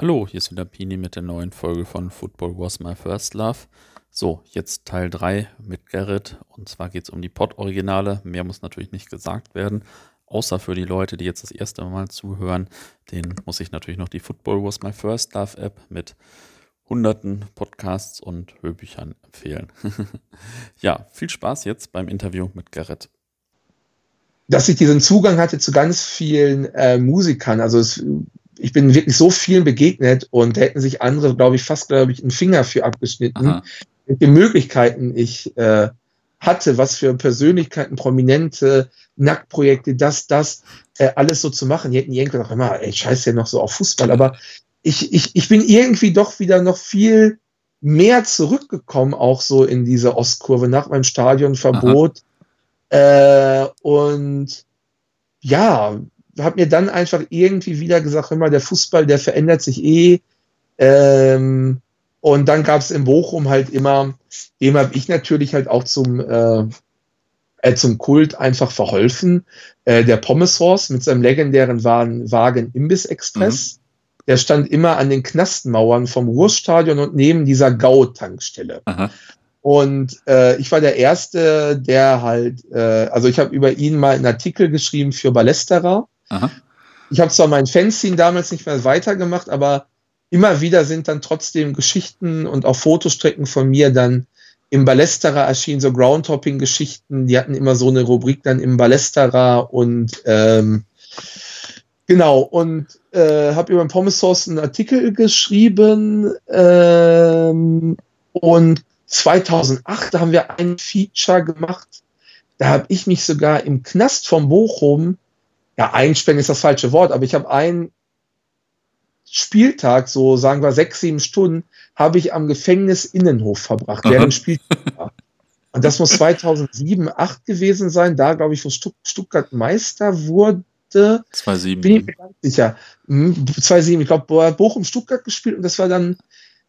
Hallo, hier ist wieder Pini mit der neuen Folge von Football Was My First Love. So, jetzt Teil 3 mit Gerrit. Und zwar geht es um die Pod-Originale. Mehr muss natürlich nicht gesagt werden. Außer für die Leute, die jetzt das erste Mal zuhören, den muss ich natürlich noch die Football Was My First Love App mit hunderten Podcasts und Hörbüchern empfehlen. ja, viel Spaß jetzt beim Interview mit Gerrit dass ich diesen Zugang hatte zu ganz vielen äh, Musikern. Also es ich bin wirklich so vielen begegnet und hätten sich andere, glaube ich, fast, glaube ich, einen Finger für abgeschnitten, Aha. den Möglichkeiten ich äh, hatte, was für Persönlichkeiten, prominente Nacktprojekte, das, das, äh, alles so zu machen. Die hätten irgendwie noch immer, ey, scheiß ja noch so auf Fußball, aber ich, ich, ich bin irgendwie doch wieder noch viel mehr zurückgekommen, auch so in diese Ostkurve nach meinem Stadionverbot. Äh, und ja, habe mir dann einfach irgendwie wieder gesagt, immer der Fußball, der verändert sich eh. Ähm, und dann gab es in Bochum halt immer, dem habe ich natürlich halt auch zum, äh, äh, zum Kult einfach verholfen. Äh, der Pommeshorst mit seinem legendären Wagen, Imbiss Express. Mhm. Der stand immer an den Knastmauern vom Ruhrstadion und neben dieser Gau-Tankstelle. Und äh, ich war der Erste, der halt, äh, also ich habe über ihn mal einen Artikel geschrieben für Ballesterer. Aha. Ich habe zwar mein Fanzine damals nicht mehr weitergemacht, aber immer wieder sind dann trotzdem Geschichten und auch Fotostrecken von mir dann im Ballesterer erschienen, so Groundhopping-Geschichten. Die hatten immer so eine Rubrik dann im Ballesterer und ähm, genau, und äh, habe über den Pommes Sauce einen Artikel geschrieben ähm, und 2008 haben wir ein Feature gemacht. Da habe ich mich sogar im Knast von Bochum ja, einsperren ist das falsche Wort, aber ich habe einen Spieltag, so sagen wir sechs, sieben Stunden, habe ich am Gefängnisinnenhof verbracht, Aha. während Spieltag war. Und das muss 2007, 2008 gewesen sein, da glaube ich, wo Stutt Stuttgart Meister wurde. 2007. Bin ich mir ganz sicher. 2007, hm, ich glaube, Bochum Stuttgart gespielt und das war dann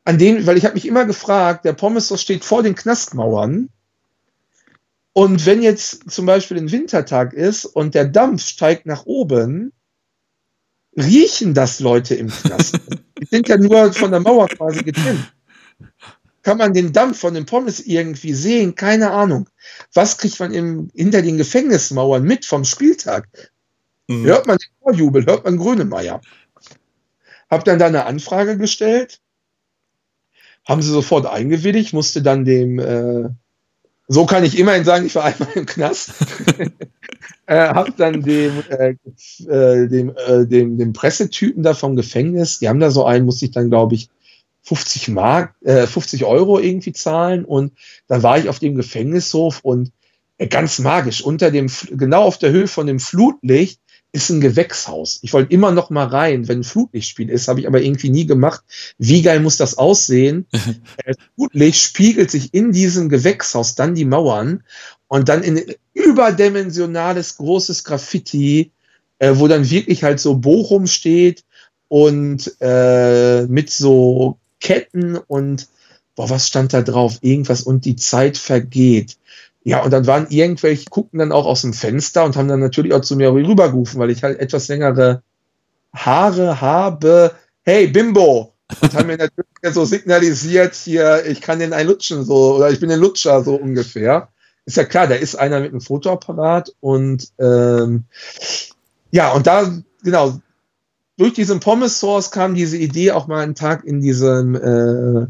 an dem, weil ich habe mich immer gefragt, der Pommes steht vor den Knastmauern und wenn jetzt zum Beispiel ein Wintertag ist und der Dampf steigt nach oben, riechen das Leute im Knast. Die sind ja nur von der Mauer quasi getrennt. Kann man den Dampf von den Pommes irgendwie sehen? Keine Ahnung. Was kriegt man im, hinter den Gefängnismauern mit vom Spieltag? Mhm. Hört man den Vorjubel, hört man Grönemeyer. Hab dann da eine Anfrage gestellt, haben sie sofort eingewilligt, musste dann dem äh, so kann ich immerhin sagen, ich war einmal im Knast. äh, hab dann dem, äh, äh, dem, äh, dem, dem Pressetypen da vom Gefängnis, die haben da so einen, musste ich dann, glaube ich, 50 Mark, äh, 50 Euro irgendwie zahlen. Und dann war ich auf dem Gefängnishof und äh, ganz magisch, unter dem, genau auf der Höhe von dem Flutlicht, ist ein Gewächshaus. Ich wollte immer noch mal rein, wenn ein Flutlichtspiel ist, habe ich aber irgendwie nie gemacht. Wie geil muss das aussehen? das Flutlicht spiegelt sich in diesem Gewächshaus dann die Mauern und dann in überdimensionales großes Graffiti, äh, wo dann wirklich halt so Bochum steht und äh, mit so Ketten und boah, was stand da drauf? Irgendwas und die Zeit vergeht. Ja, und dann waren irgendwelche, guckten dann auch aus dem Fenster und haben dann natürlich auch zu mir rübergerufen, weil ich halt etwas längere Haare habe. Hey, Bimbo! Und haben mir natürlich so signalisiert, hier, ich kann den einlutschen, so, oder ich bin ein Lutscher, so ungefähr. Ist ja klar, da ist einer mit einem Fotoapparat und ähm, ja, und da, genau, durch diesen Pommes Source kam diese Idee, auch mal einen Tag in diesem äh,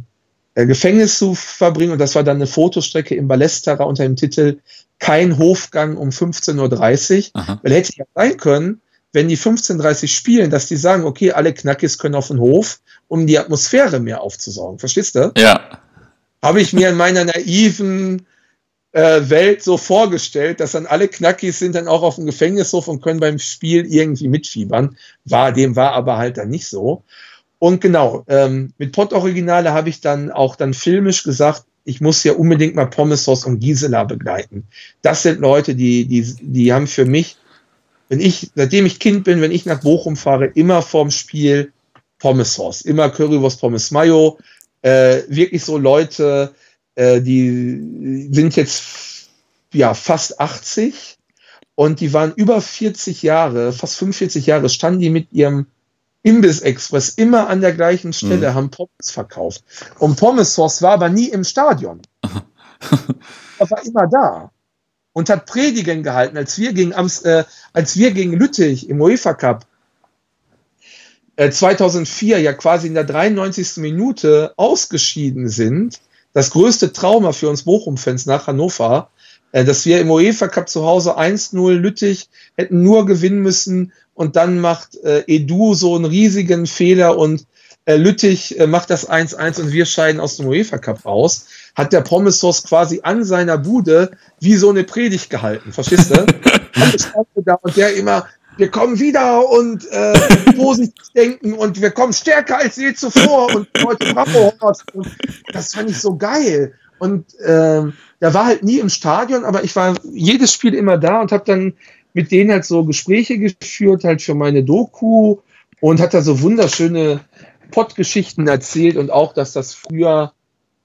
Gefängnis zu verbringen. Und das war dann eine Fotostrecke im Ballesterer unter dem Titel Kein Hofgang um 15.30 Uhr. Weil hätte ja sein können, wenn die 15.30 Uhr spielen, dass die sagen, okay, alle Knackis können auf den Hof, um die Atmosphäre mehr aufzusaugen. Verstehst du? Ja. Habe ich mir in meiner naiven äh, Welt so vorgestellt, dass dann alle Knackis sind dann auch auf dem Gefängnishof und können beim Spiel irgendwie mitfiebern. War, dem war aber halt dann nicht so. Und genau, ähm, mit Pott-Originale habe ich dann auch dann filmisch gesagt, ich muss ja unbedingt mal Pommesos und Gisela begleiten. Das sind Leute, die, die, die haben für mich, wenn ich, seitdem ich Kind bin, wenn ich nach Bochum fahre, immer vorm Spiel Pommesos, immer Currywurst Pommes Mayo, äh, wirklich so Leute, äh, die sind jetzt ja fast 80 und die waren über 40 Jahre, fast 45 Jahre, standen die mit ihrem Imbiss Express immer an der gleichen Stelle mhm. haben Pommes verkauft. Und Pommes Sauce war aber nie im Stadion. er war immer da und hat Predigen gehalten, als wir gegen, äh, als wir gegen Lüttich im UEFA Cup äh, 2004 ja quasi in der 93. Minute ausgeschieden sind. Das größte Trauma für uns Bochum-Fans nach Hannover, dass wir im UEFA Cup zu Hause 1-0 Lüttich hätten nur gewinnen müssen und dann macht äh, Edu so einen riesigen Fehler und äh, Lüttich äh, macht das 1-1 und wir scheiden aus dem UEFA Cup raus, hat der Pommesos quasi an seiner Bude wie so eine Predigt gehalten, verstehst du? und der immer, wir kommen wieder und äh, positiv denken und wir kommen stärker als je zuvor und heute Bravo und das fand ich so geil. Und ähm, der war halt nie im Stadion, aber ich war jedes Spiel immer da und habe dann mit denen halt so Gespräche geführt, halt für meine Doku und hat da so wunderschöne Pottgeschichten erzählt und auch, dass das früher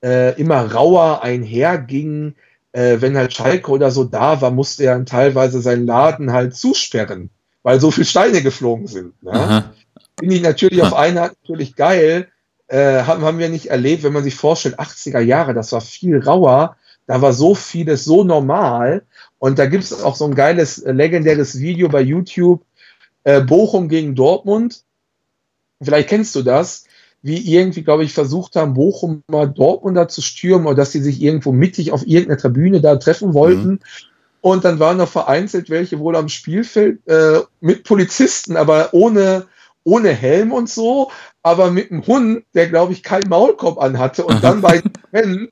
äh, immer rauer einherging. Äh, wenn halt Schalke oder so da war, musste er teilweise seinen Laden halt zusperren, weil so viele Steine geflogen sind. Ne? Finde ich natürlich auf eine Art natürlich geil. Äh, haben, haben wir nicht erlebt, wenn man sich vorstellt, 80er Jahre, das war viel rauer. Da war so vieles so normal. Und da gibt es auch so ein geiles, äh, legendäres Video bei YouTube, äh, Bochum gegen Dortmund. Vielleicht kennst du das, wie irgendwie, glaube ich, versucht haben, Bochum mal Dortmunder zu stürmen oder dass sie sich irgendwo mittig auf irgendeiner Tribüne da treffen wollten. Mhm. Und dann waren noch vereinzelt welche wohl am Spielfeld äh, mit Polizisten, aber ohne, ohne Helm und so, aber mit einem Hund, der, glaube ich, keinen Maulkorb anhatte und dann bei den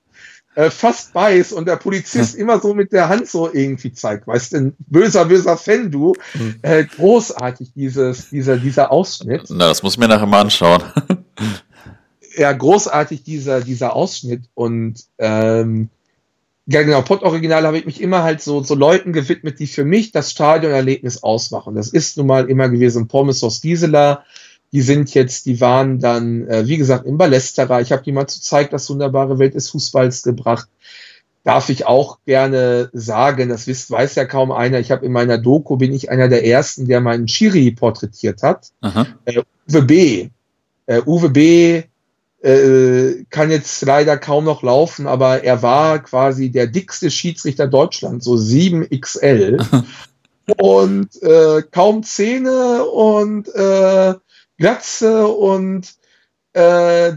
äh, fast beißt und der Polizist immer so mit der Hand so irgendwie zeigt, weißt du, böser, böser Fan, du. Mhm. Äh, großartig dieses, dieser, dieser Ausschnitt. Na, das muss ich mir nachher mal anschauen. ja, großartig dieser, dieser Ausschnitt und ähm, ja, genau, Pod-Original habe ich mich immer halt so, so Leuten gewidmet, die für mich das Stadionerlebnis ausmachen. Das ist nun mal immer gewesen Pommes aus Gisela, die sind jetzt, die waren dann, äh, wie gesagt, im Ballesterer. Ich habe die mal zu Zeig das wunderbare Welt des Fußballs gebracht. Darf ich auch gerne sagen, das wisst, weiß ja kaum einer. Ich habe in meiner Doku, bin ich einer der ersten, der meinen Chiri porträtiert hat. Äh, Uwe B. Äh, Uwe B. Äh, kann jetzt leider kaum noch laufen, aber er war quasi der dickste Schiedsrichter Deutschlands, so 7XL. und äh, kaum Zähne und äh, Glatze und äh,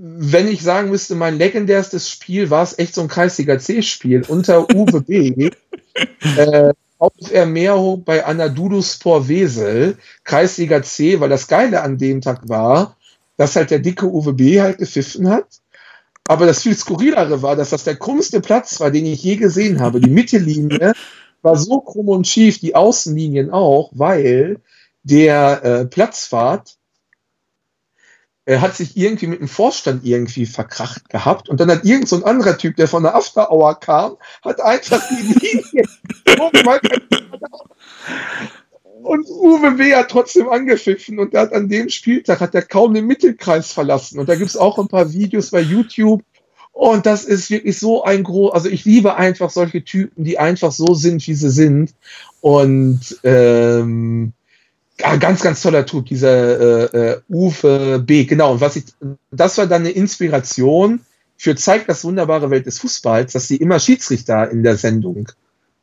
wenn ich sagen müsste, mein legendärstes Spiel war es echt so ein Kreisliga C-Spiel unter Uwe B. äh, auf er mehr bei Anaduduspor Wesel, Kreisliga C, weil das Geile an dem Tag war, dass halt der dicke Uwe B. halt gepfiffen hat. Aber das viel skurrilere war, dass das der krummste Platz war, den ich je gesehen habe. Die Mittellinie war so krumm und schief, die Außenlinien auch, weil der äh, Platzfahrt er hat sich irgendwie mit dem Vorstand irgendwie verkracht gehabt und dann hat irgend so ein anderer Typ, der von der After Hour kam, hat einfach die Linie und Uwe B. hat trotzdem angepfiffen und hat an dem Spieltag hat er kaum den Mittelkreis verlassen. Und da gibt es auch ein paar Videos bei YouTube. Und das ist wirklich so ein groß, also ich liebe einfach solche Typen, die einfach so sind, wie sie sind. Und ähm, Ah, ganz, ganz toller Typ, dieser äh, äh, Uwe B. Genau, und was ich, das war dann eine Inspiration für zeigt das wunderbare Welt des Fußballs, dass sie immer Schiedsrichter in der Sendung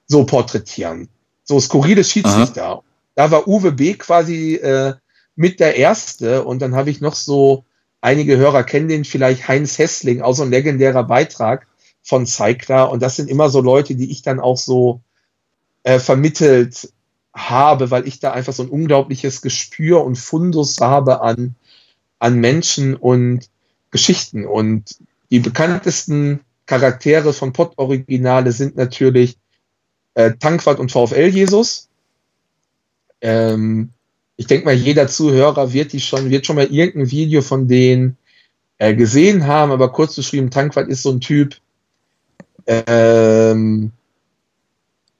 so porträtieren. So skurrile Schiedsrichter. Aha. Da war Uwe B. quasi äh, mit der Erste und dann habe ich noch so, einige Hörer kennen den vielleicht, Heinz Hessling, auch so ein legendärer Beitrag von Zeigler und das sind immer so Leute, die ich dann auch so äh, vermittelt habe, weil ich da einfach so ein unglaubliches Gespür und Fundus habe an, an Menschen und Geschichten. Und die bekanntesten Charaktere von Pott-Originale sind natürlich äh, Tankwart und VfL Jesus. Ähm, ich denke mal, jeder Zuhörer wird die schon, wird schon mal irgendein Video von denen äh, gesehen haben, aber kurz beschrieben, Tankwart ist so ein Typ, ähm,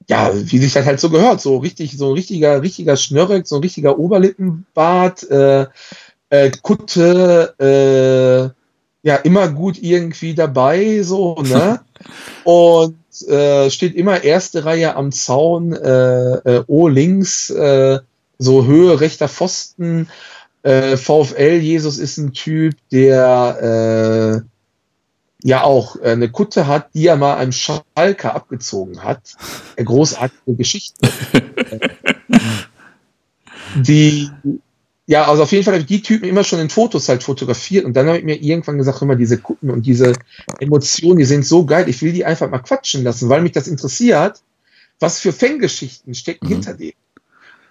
ja, wie sich das halt so gehört, so richtig, so ein richtiger, richtiger Schnörreck, so ein richtiger Oberlippenbart, äh, äh, Kutte, äh, ja, immer gut irgendwie dabei, so, ne? Und äh, steht immer erste Reihe am Zaun, äh, äh, O links, äh, so Höhe rechter Pfosten, Äh, VfL Jesus ist ein Typ, der äh, ja auch äh, eine Kutte hat, die er mal einem Schalker abgezogen hat. Eine großartige Geschichte. die, ja, also auf jeden Fall habe ich die Typen immer schon in Fotos halt fotografiert und dann habe ich mir irgendwann gesagt, immer diese Kutten und diese Emotionen, die sind so geil, ich will die einfach mal quatschen lassen, weil mich das interessiert, was für Fangeschichten stecken mhm. hinter denen.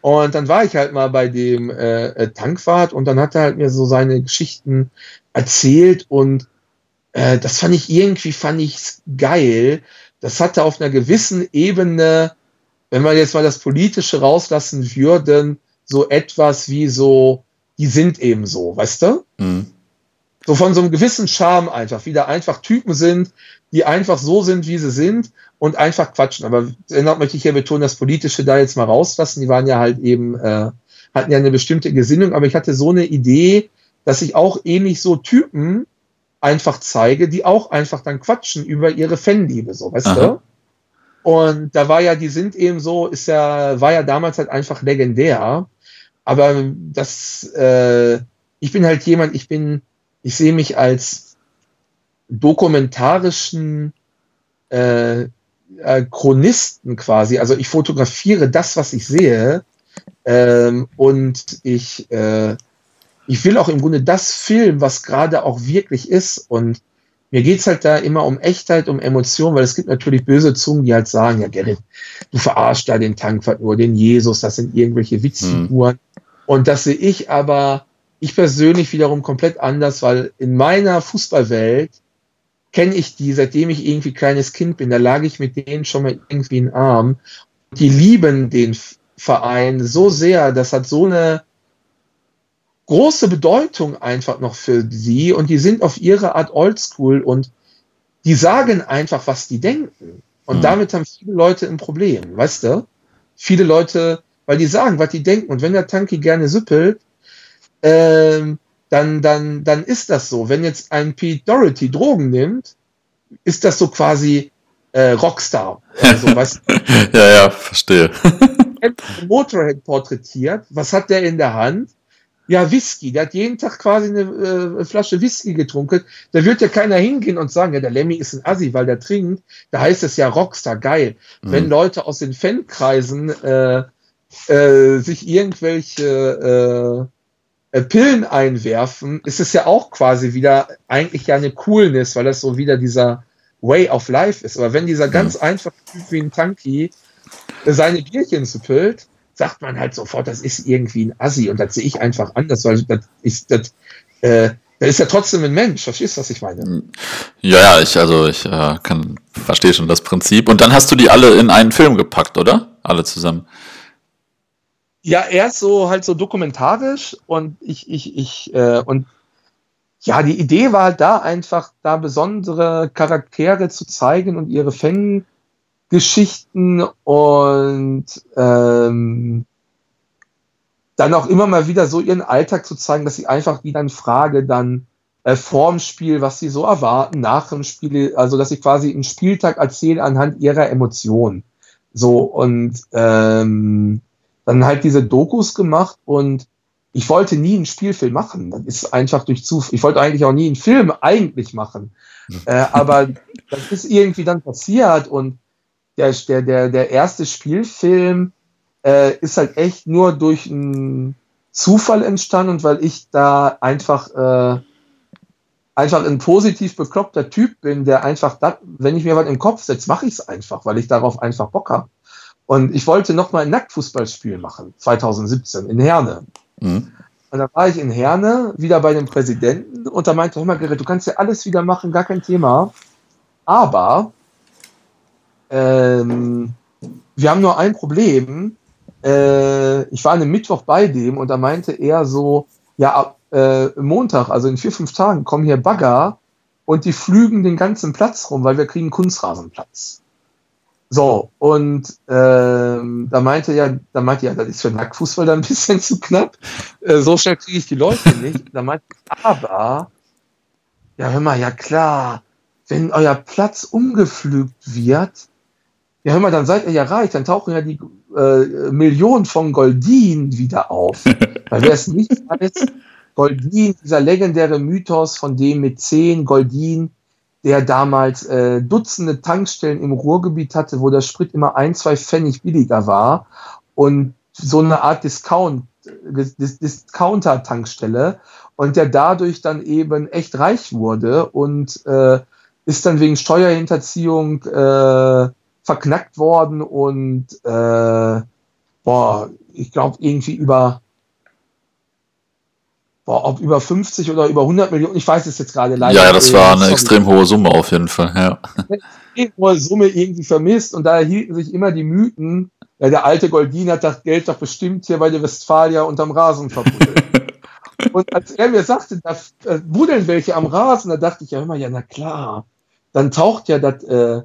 Und dann war ich halt mal bei dem äh, äh Tankwart und dann hat er halt mir so seine Geschichten erzählt und äh, das fand ich irgendwie, fand ich geil. Das hatte auf einer gewissen Ebene, wenn wir jetzt mal das Politische rauslassen würden, so etwas wie so, die sind eben so, weißt du? Mhm. So von so einem gewissen Charme einfach, wie da einfach Typen sind, die einfach so sind, wie sie sind und einfach quatschen. Aber dennoch möchte ich hier betonen, das Politische da jetzt mal rauslassen. Die waren ja halt eben, äh, hatten ja eine bestimmte Gesinnung, aber ich hatte so eine Idee, dass ich auch ähnlich so Typen einfach zeige, die auch einfach dann quatschen über ihre Fanliebe, so, weißt Aha. du? Und da war ja, die sind eben so, ist ja, war ja damals halt einfach legendär. Aber das, äh, ich bin halt jemand, ich bin, ich sehe mich als dokumentarischen äh, äh, Chronisten quasi. Also ich fotografiere das, was ich sehe. Ähm, und ich äh, ich will auch im Grunde das filmen, was gerade auch wirklich ist. Und mir geht's halt da immer um Echtheit, um Emotion, weil es gibt natürlich böse Zungen, die halt sagen, ja, Gerrit, du verarschst da den Tankwart nur, den Jesus, das sind irgendwelche Witzfiguren. Hm. Und das sehe ich aber, ich persönlich wiederum komplett anders, weil in meiner Fußballwelt kenne ich die, seitdem ich irgendwie kleines Kind bin. Da lag ich mit denen schon mal irgendwie in Arm. Die lieben den Verein so sehr, das hat so eine große Bedeutung einfach noch für sie und die sind auf ihre Art oldschool und die sagen einfach, was die denken. Und mhm. damit haben viele Leute ein Problem, weißt du? Viele Leute, weil die sagen, was die denken. Und wenn der Tanki gerne süppelt, ähm, dann, dann, dann ist das so. Wenn jetzt ein Pete Doherty Drogen nimmt, ist das so quasi äh, Rockstar. Also, weißt du? ja, ja, verstehe. Motorhead porträtiert. Was hat der in der Hand? Ja, Whisky. Der hat jeden Tag quasi eine äh, Flasche Whisky getrunken. Da wird ja keiner hingehen und sagen, ja, der Lemmy ist ein Assi, weil der trinkt. Da heißt es ja Rockstar, geil. Mhm. Wenn Leute aus den Fankreisen äh, äh, sich irgendwelche äh, äh, Pillen einwerfen, ist es ja auch quasi wieder eigentlich ja eine Coolness, weil das so wieder dieser Way of Life ist. Aber wenn dieser mhm. ganz einfache Typ wie ein Tanky seine Bierchen suppilt, sagt man halt sofort, das ist irgendwie ein Assi und das sehe ich einfach anders, weil das ist, das, äh, der ist ja trotzdem ein Mensch, verstehst du, was ich meine? Ja, ja, ich, also ich äh, kann, verstehe schon das Prinzip. Und dann hast du die alle in einen Film gepackt, oder? Alle zusammen. Ja, erst so halt so dokumentarisch und ich, ich, ich, äh, und ja, die Idee war halt da einfach, da besondere Charaktere zu zeigen und ihre Fan Geschichten und ähm, dann auch immer mal wieder so ihren Alltag zu zeigen, dass sie einfach wieder in Frage dann äh, vorm Spiel, was sie so erwarten, nach dem Spiel, also dass sie quasi einen Spieltag erzählen anhand ihrer Emotionen. So und ähm, dann halt diese Dokus gemacht und ich wollte nie einen Spielfilm machen. Das ist einfach durch Zufall. Ich wollte eigentlich auch nie einen Film eigentlich machen. Äh, aber das ist irgendwie dann passiert und der, der, der, der erste Spielfilm äh, ist halt echt nur durch einen Zufall entstanden und weil ich da einfach, äh, einfach ein positiv bekloppter Typ bin, der einfach, dat, wenn ich mir was im Kopf setze, mache ich es einfach, weil ich darauf einfach Bock habe. Und ich wollte noch mal ein Nacktfußballspiel machen, 2017 in Herne. Mhm. Und da war ich in Herne, wieder bei dem Präsidenten, und da meinte, hör mal, Gerrit, du kannst ja alles wieder machen, gar kein Thema. Aber ähm, wir haben nur ein Problem. Äh, ich war an einem Mittwoch bei dem und da meinte er so, ja, ab äh, Montag, also in vier, fünf Tagen, kommen hier Bagger und die flügen den ganzen Platz rum, weil wir kriegen Kunstrasenplatz. So, und ähm, da meinte ja, da meinte ja, das ist für Nacktfußball dann ein bisschen zu knapp. Äh, so schnell kriege ich die Leute nicht. Da meinte aber, ja, hör mal, ja klar, wenn euer Platz umgepflügt wird, ja, hör mal, dann seid ihr ja reich, dann tauchen ja die äh, Millionen von Goldin wieder auf. Weil wer es nicht weiß, Goldin, dieser legendäre Mythos von dem mit zehn Goldin, der damals äh, Dutzende Tankstellen im Ruhrgebiet hatte, wo der Sprit immer ein, zwei Pfennig billiger war und so eine Art Discount, Discounter-Tankstelle und der dadurch dann eben echt reich wurde und äh, ist dann wegen Steuerhinterziehung äh, verknackt worden und äh, boah, ich glaube irgendwie über boah, ob über 50 oder über 100 Millionen, ich weiß es jetzt gerade leider. Ja, das war eine extrem hohe Summe auf jeden Fall, ja. Eine hohe Summe irgendwie vermisst und da hielten sich immer die Mythen, ja, der alte Goldin hat das Geld doch bestimmt hier bei der Westfalia unterm Rasen verbuddelt. und als er mir sagte, da äh, buddeln welche am Rasen, da dachte ich ja immer, ja, na klar, dann taucht ja das, äh,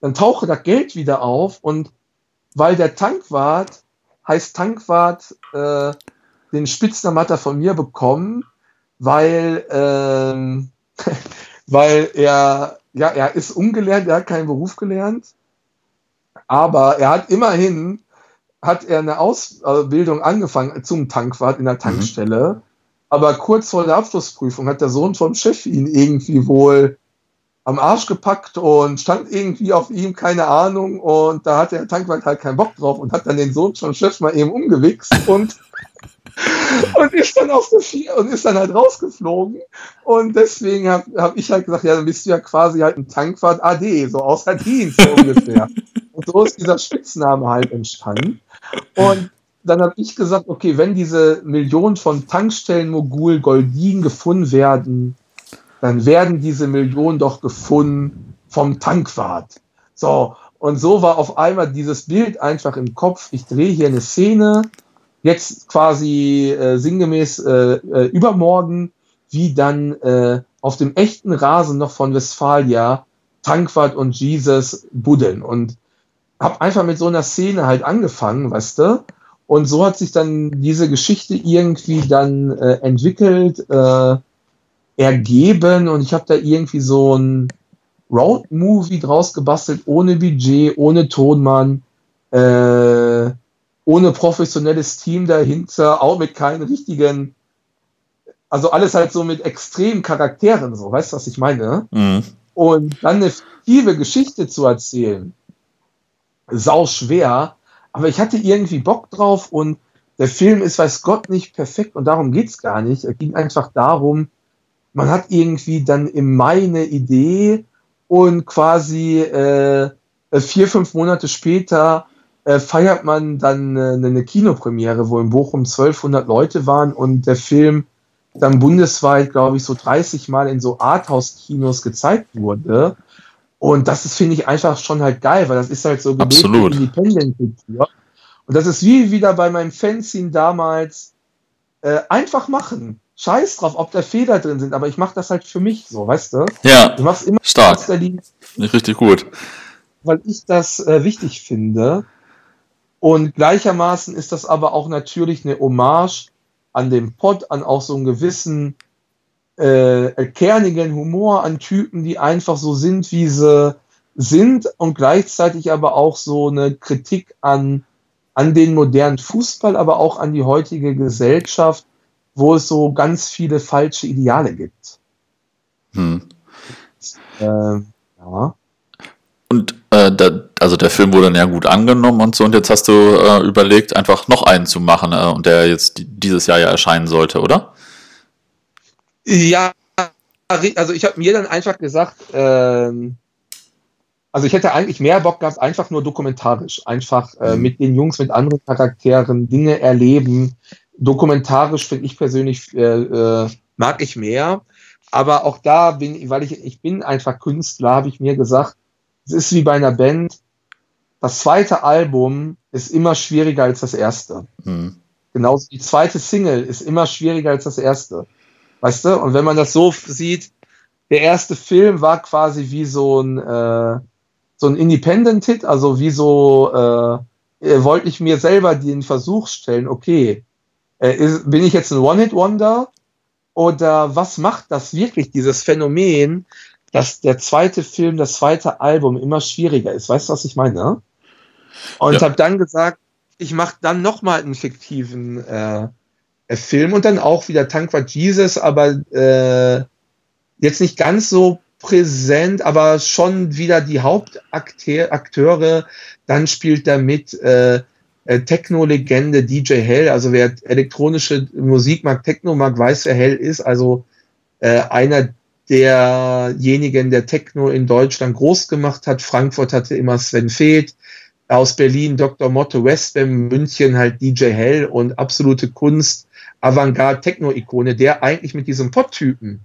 dann tauche das Geld wieder auf und weil der Tankwart heißt Tankwart, äh, den Spitznamen hat er von mir bekommen, weil, ähm, weil er, ja, er ist ungelernt, er hat keinen Beruf gelernt, aber er hat immerhin, hat er eine Ausbildung angefangen zum Tankwart in der mhm. Tankstelle, mhm. aber kurz vor der Abschlussprüfung hat der Sohn vom Chef ihn irgendwie wohl am Arsch gepackt und stand irgendwie auf ihm, keine Ahnung. Und da hat der Tankwart halt keinen Bock drauf und hat dann den Sohn vom Chef mal eben umgewichst und und ist dann auf der Vier und ist dann halt rausgeflogen. Und deswegen habe hab ich halt gesagt, ja, dann bist du ja quasi halt ein Tankwart AD, so außer Dienst so ungefähr. Und so ist dieser Spitzname halt entstanden. Und dann habe ich gesagt, okay, wenn diese Millionen von Tankstellen-Mogul Goldin gefunden werden, dann werden diese Millionen doch gefunden vom Tankwart. So, und so war auf einmal dieses Bild einfach im Kopf. Ich drehe hier eine Szene, jetzt quasi äh, sinngemäß äh, äh, übermorgen, wie dann äh, auf dem echten Rasen noch von Westfalia Tankwart und Jesus buddeln. Und habe einfach mit so einer Szene halt angefangen, weißt du? Und so hat sich dann diese Geschichte irgendwie dann äh, entwickelt, äh, ergeben und ich habe da irgendwie so ein Road-Movie draus gebastelt, ohne Budget, ohne Tonmann, äh, ohne professionelles Team dahinter, auch mit keinen richtigen, also alles halt so mit extremen Charakteren, so, weißt du, was ich meine? Mhm. Und dann eine fiktive Geschichte zu erzählen, sau schwer, aber ich hatte irgendwie Bock drauf und der Film ist, weiß Gott, nicht perfekt und darum geht's gar nicht. Es ging einfach darum, man hat irgendwie dann im Mai eine Idee und quasi äh, vier, fünf Monate später äh, feiert man dann äh, eine Kinopremiere, wo in Bochum 1200 Leute waren und der Film dann bundesweit, glaube ich, so 30 Mal in so Arthouse-Kinos gezeigt wurde. Und das ist, finde ich, einfach schon halt geil, weil das ist halt so Independent-Kultur. Und das ist wie wieder bei meinem Fanzine damals, äh, einfach machen. Scheiß drauf, ob da Fehler drin sind, aber ich mache das halt für mich so, weißt du? Ja. Du machst immer stark. Nicht richtig gut. Weil ich das äh, wichtig finde. Und gleichermaßen ist das aber auch natürlich eine Hommage an den Pod, an auch so einen gewissen äh, kernigen Humor, an Typen, die einfach so sind, wie sie sind und gleichzeitig aber auch so eine Kritik an, an den modernen Fußball, aber auch an die heutige Gesellschaft, wo es so ganz viele falsche Ideale gibt. Hm. Äh, ja. Und äh, da, also der Film wurde dann ja gut angenommen und so, und jetzt hast du äh, überlegt, einfach noch einen zu machen, äh, und der jetzt dieses Jahr ja erscheinen sollte, oder? Ja, also ich habe mir dann einfach gesagt, ähm, also ich hätte eigentlich mehr Bock gehabt, einfach nur dokumentarisch, einfach äh, mhm. mit den Jungs, mit anderen Charakteren Dinge erleben. Dokumentarisch finde ich persönlich äh, äh, mag ich mehr, aber auch da bin, weil ich ich bin einfach Künstler, habe ich mir gesagt, es ist wie bei einer Band. Das zweite Album ist immer schwieriger als das erste. Mhm. Genauso die zweite Single ist immer schwieriger als das erste. Weißt du? Und wenn man das so sieht, der erste Film war quasi wie so ein, äh, so ein Independent-Hit, also wie so, äh, wollte ich mir selber den Versuch stellen, okay, äh, ist, bin ich jetzt ein One-Hit-Wonder oder was macht das wirklich, dieses Phänomen, dass der zweite Film, das zweite Album immer schwieriger ist. Weißt du, was ich meine? Und ja. habe dann gesagt, ich mache dann nochmal einen fiktiven äh, Film und dann auch wieder Tankwart Jesus, aber äh, jetzt nicht ganz so präsent, aber schon wieder die Hauptakteure. Dann spielt da mit äh, äh, Techno-Legende DJ Hell. Also wer elektronische Musik mag, Techno mag, weiß, wer Hell ist. Also äh, einer derjenigen, der Techno in Deutschland groß gemacht hat. Frankfurt hatte immer Sven Feth. Aus Berlin Dr. Motto Westbam, München halt DJ Hell und absolute Kunst, Avantgarde, Techno-Ikone, der eigentlich mit diesem Pop-Typen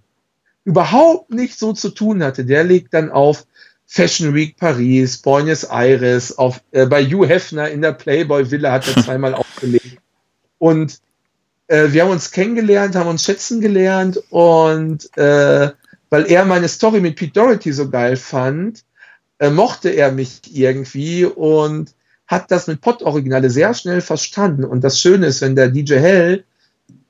überhaupt nicht so zu tun hatte. Der legt dann auf Fashion Week Paris, Buenos Aires, auf, äh, bei Hugh Hefner in der Playboy Villa hat er zweimal aufgelegt. Und äh, wir haben uns kennengelernt, haben uns schätzen gelernt und äh, weil er meine Story mit Pete Doherty so geil fand, äh, mochte er mich irgendwie und hat das mit Pott-Originale sehr schnell verstanden. Und das Schöne ist, wenn der DJ Hell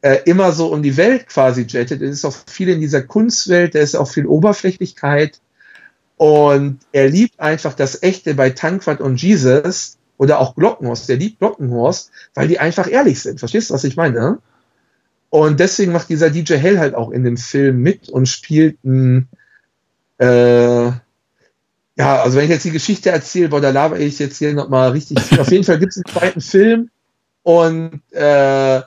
äh, immer so um die Welt quasi jettet, es ist auch viel in dieser Kunstwelt, da ist auch viel Oberflächlichkeit. Und er liebt einfach das Echte bei Tankwart und Jesus oder auch Glockenhorst. Der liebt Glockenhorst, weil die einfach ehrlich sind. Verstehst du, was ich meine? Und deswegen macht dieser DJ Hell halt auch in dem Film mit und spielt ein, äh, ja, also wenn ich jetzt die Geschichte erzähle, boah, da laber ich jetzt hier nochmal richtig viel. Auf jeden Fall gibt es einen zweiten Film und äh,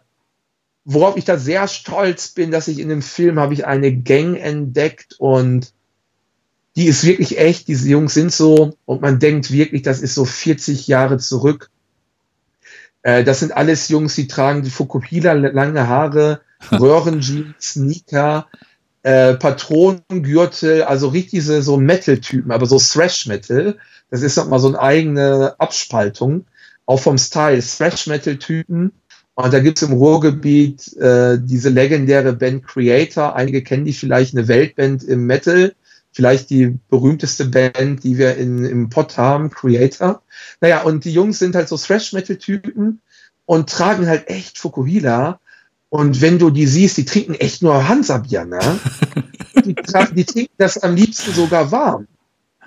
worauf ich da sehr stolz bin, dass ich in dem Film habe ich eine Gang entdeckt und die ist wirklich echt. Diese Jungs sind so und man denkt wirklich, das ist so 40 Jahre zurück. Äh, das sind alles Jungs, die tragen die Fukupila lange Haare, Röhrenjeans, Sneaker, äh, Patronengürtel, also richtig so Metal-Typen, aber so Thrash-Metal. Das ist nochmal so eine eigene Abspaltung, auch vom Style. Thrash-Metal-Typen und da gibt es im Ruhrgebiet äh, diese legendäre Band Creator. Einige kennen die vielleicht, eine Weltband im Metal. Vielleicht die berühmteste Band, die wir in, im Pott haben, Creator. Naja, und die Jungs sind halt so Thrash-Metal-Typen und tragen halt echt Fukuhila. Und wenn du die siehst, die trinken echt nur Hansa-Bier, ne? Die, die trinken das am liebsten sogar warm.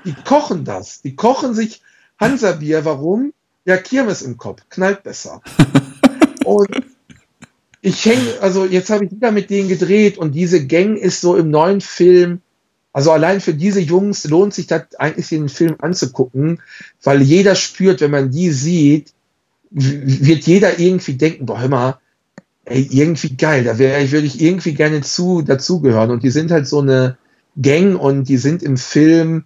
Die kochen das. Die kochen sich Hansa-Bier. Warum? Ja, Kirmes im Kopf. Knallt besser. Und ich hänge, also jetzt habe ich wieder mit denen gedreht und diese Gang ist so im neuen Film, also allein für diese Jungs lohnt sich das eigentlich den Film anzugucken, weil jeder spürt, wenn man die sieht, wird jeder irgendwie denken, boah, hör mal, ey, irgendwie geil, da wäre würde ich irgendwie gerne zu, dazugehören. Und die sind halt so eine Gang und die sind im Film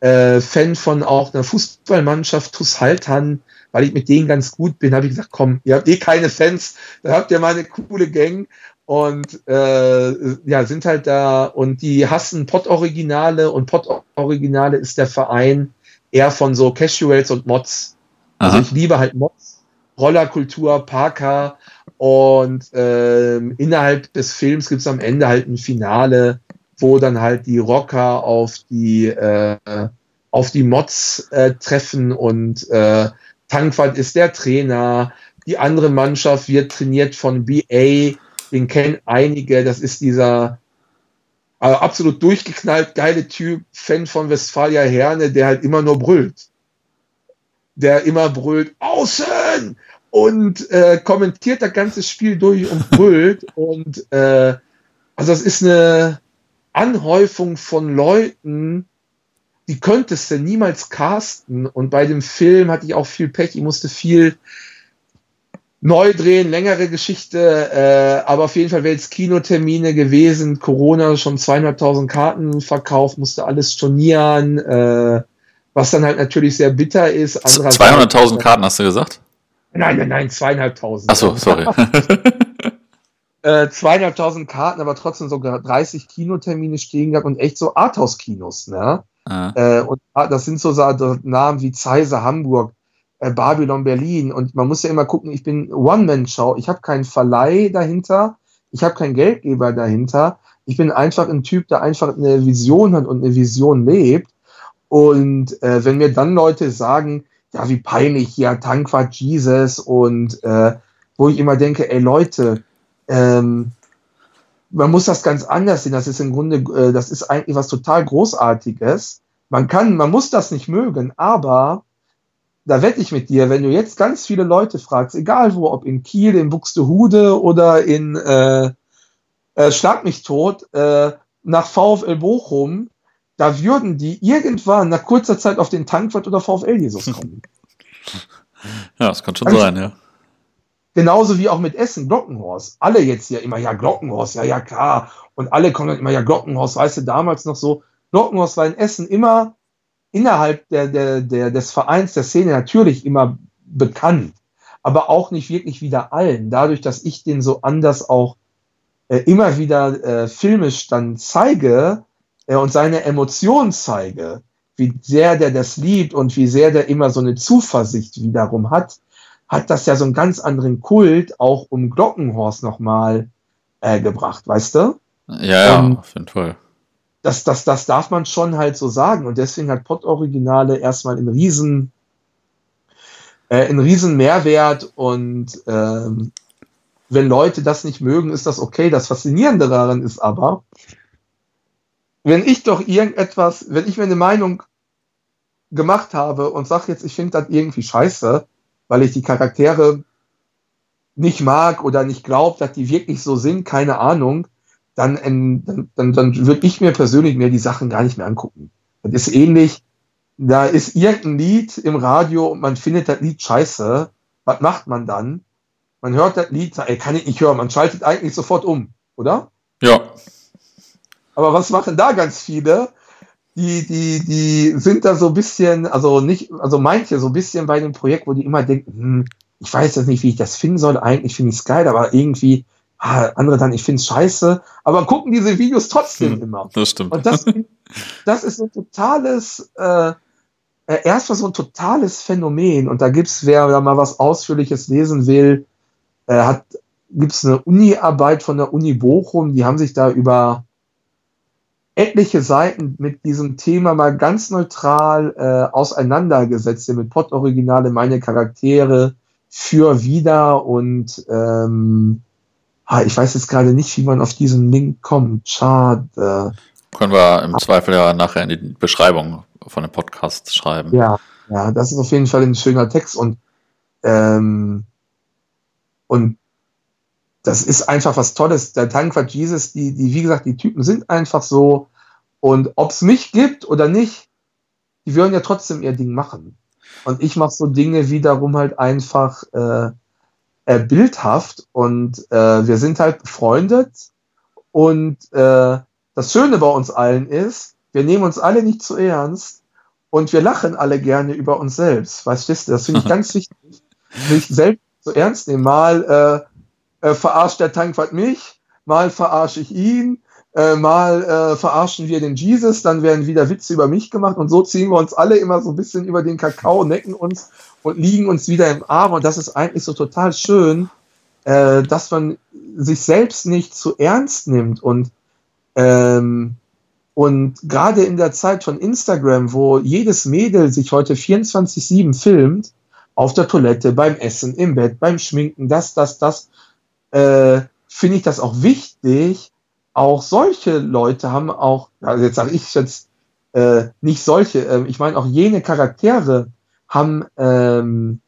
äh, Fan von auch einer Fußballmannschaft, Tus Haltern, weil ich mit denen ganz gut bin, habe ich gesagt, komm, ihr habt eh keine Fans, da habt ihr mal eine coole Gang und äh, ja, sind halt da und die hassen Pott-Originale und Pott-Originale ist der Verein eher von so Casuals und Mods. Also ich liebe halt Mods, Rollerkultur, Parker und äh, innerhalb des Films gibt es am Ende halt ein Finale, wo dann halt die Rocker auf die äh, auf die Mods äh, treffen und äh, Tankwart ist der Trainer. Die andere Mannschaft wird trainiert von BA. Den kennen einige. Das ist dieser äh, absolut durchgeknallt geile Typ, Fan von Westfalia Herne, der halt immer nur brüllt. Der immer brüllt, außen! Und äh, kommentiert das ganze Spiel durch und brüllt. und äh, also das ist eine Anhäufung von Leuten, die könntest du niemals casten. Und bei dem Film hatte ich auch viel Pech. Ich musste viel neu drehen, längere Geschichte. Äh, aber auf jeden Fall wäre jetzt Kinotermine gewesen. Corona schon 200.000 Karten verkauft, musste alles stornieren. Äh, was dann halt natürlich sehr bitter ist. 200.000 Karten hast du gesagt? Nein, nein, nein, zweieinhalbtausend. Achso, sorry. äh, zweieinhalbtausend Karten, aber trotzdem sogar 30 Kinotermine stehen gehabt und echt so Arthouse-Kinos, ne? Ah. Äh, und das sind so Namen wie Zeiser Hamburg, äh, Babylon Berlin. Und man muss ja immer gucken, ich bin One-Man-Show. Ich habe keinen Verleih dahinter. Ich habe keinen Geldgeber dahinter. Ich bin einfach ein Typ, der einfach eine Vision hat und eine Vision lebt. Und äh, wenn mir dann Leute sagen, ja, wie peinlich, ja, Tankwart Jesus und äh, wo ich immer denke, ey Leute, ähm, man muss das ganz anders sehen. Das ist im Grunde, äh, das ist eigentlich was total Großartiges. Man kann, man muss das nicht mögen, aber da wette ich mit dir, wenn du jetzt ganz viele Leute fragst, egal wo, ob in Kiel, in Buxtehude oder in äh, äh, Schlag mich tot, äh, nach VfL Bochum, da würden die irgendwann nach kurzer Zeit auf den Tankwart oder VfL Jesus kommen. Ja, das kann schon also, sein, ja. Genauso wie auch mit Essen, Glockenhorst. Alle jetzt ja immer, ja, Glockenhorst, ja, ja, klar. Und alle kommen dann immer, ja, Glockenhorst, weißt du, damals noch so. Glockenhorst war in Essen immer innerhalb der, der, der, des Vereins, der Szene natürlich immer bekannt, aber auch nicht wirklich wieder allen. Dadurch, dass ich den so anders auch äh, immer wieder äh, filmisch dann zeige äh, und seine Emotionen zeige, wie sehr der das liebt und wie sehr der immer so eine Zuversicht wiederum hat, hat das ja so einen ganz anderen Kult auch um Glockenhorst nochmal äh, gebracht, weißt du? Ja, ja, ähm, auf jeden Fall. Das, das, das darf man schon halt so sagen. Und deswegen hat Pott-Originale erstmal einen riesen, äh, einen riesen Mehrwert. Und ähm, wenn Leute das nicht mögen, ist das okay. Das Faszinierende daran ist aber, wenn ich doch irgendetwas, wenn ich mir eine Meinung gemacht habe und sage jetzt, ich finde das irgendwie scheiße, weil ich die Charaktere nicht mag oder nicht glaube, dass die wirklich so sind, keine Ahnung, dann, dann, dann, dann würde ich mir persönlich mehr die Sachen gar nicht mehr angucken. Das ist ähnlich, da ist irgendein Lied im Radio und man findet das Lied scheiße. Was macht man dann? Man hört das Lied, ey, kann ich nicht hören, man schaltet eigentlich sofort um, oder? Ja. Aber was machen da ganz viele? die, die, die sind da so ein bisschen, also nicht, also manche so ein bisschen bei dem Projekt, wo die immer denken, hm, ich weiß jetzt nicht, wie ich das finden soll. Eigentlich finde ich es geil, aber irgendwie, ah, andere dann, ich finde es scheiße. Aber gucken diese Videos trotzdem hm, immer. Das stimmt. Und das, das ist so ein totales, äh, äh erstmal so ein totales Phänomen. Und da gibt's, wer da mal was Ausführliches lesen will, äh, hat, gibt's eine Uni-Arbeit von der Uni Bochum, die haben sich da über etliche Seiten mit diesem Thema mal ganz neutral äh, auseinandergesetzt, mit Pod-Originale, meine Charaktere für wieder und ähm, ah, ich weiß jetzt gerade nicht, wie man auf diesen Link kommt. Schade. Können wir im Zweifel ja nachher in die Beschreibung von dem Podcast schreiben. Ja, ja, das ist auf jeden Fall ein schöner Text und ähm, und das ist einfach was Tolles. Der Tankwart Jesus, die, die, wie gesagt, die Typen sind einfach so. Und ob es mich gibt oder nicht, die würden ja trotzdem ihr Ding machen. Und ich mache so Dinge wiederum halt einfach äh, äh, bildhaft und äh, wir sind halt befreundet. Und äh, das Schöne bei uns allen ist, wir nehmen uns alle nicht zu ernst und wir lachen alle gerne über uns selbst. Weißt du, das finde ich ganz wichtig, sich selbst zu ernst nehmen. Mal äh, äh, verarscht der Tankwart mich, mal verarsche ich ihn, äh, mal äh, verarschen wir den Jesus, dann werden wieder Witze über mich gemacht und so ziehen wir uns alle immer so ein bisschen über den Kakao, necken uns und liegen uns wieder im Arm und das ist eigentlich so total schön, äh, dass man sich selbst nicht zu ernst nimmt und ähm, und gerade in der Zeit von Instagram, wo jedes Mädel sich heute 24-7 filmt, auf der Toilette, beim Essen, im Bett, beim Schminken, das, das, das, äh, finde ich das auch wichtig. Auch solche Leute haben auch, also jetzt sage ich jetzt äh, nicht solche, äh, ich meine auch jene Charaktere haben, ähm,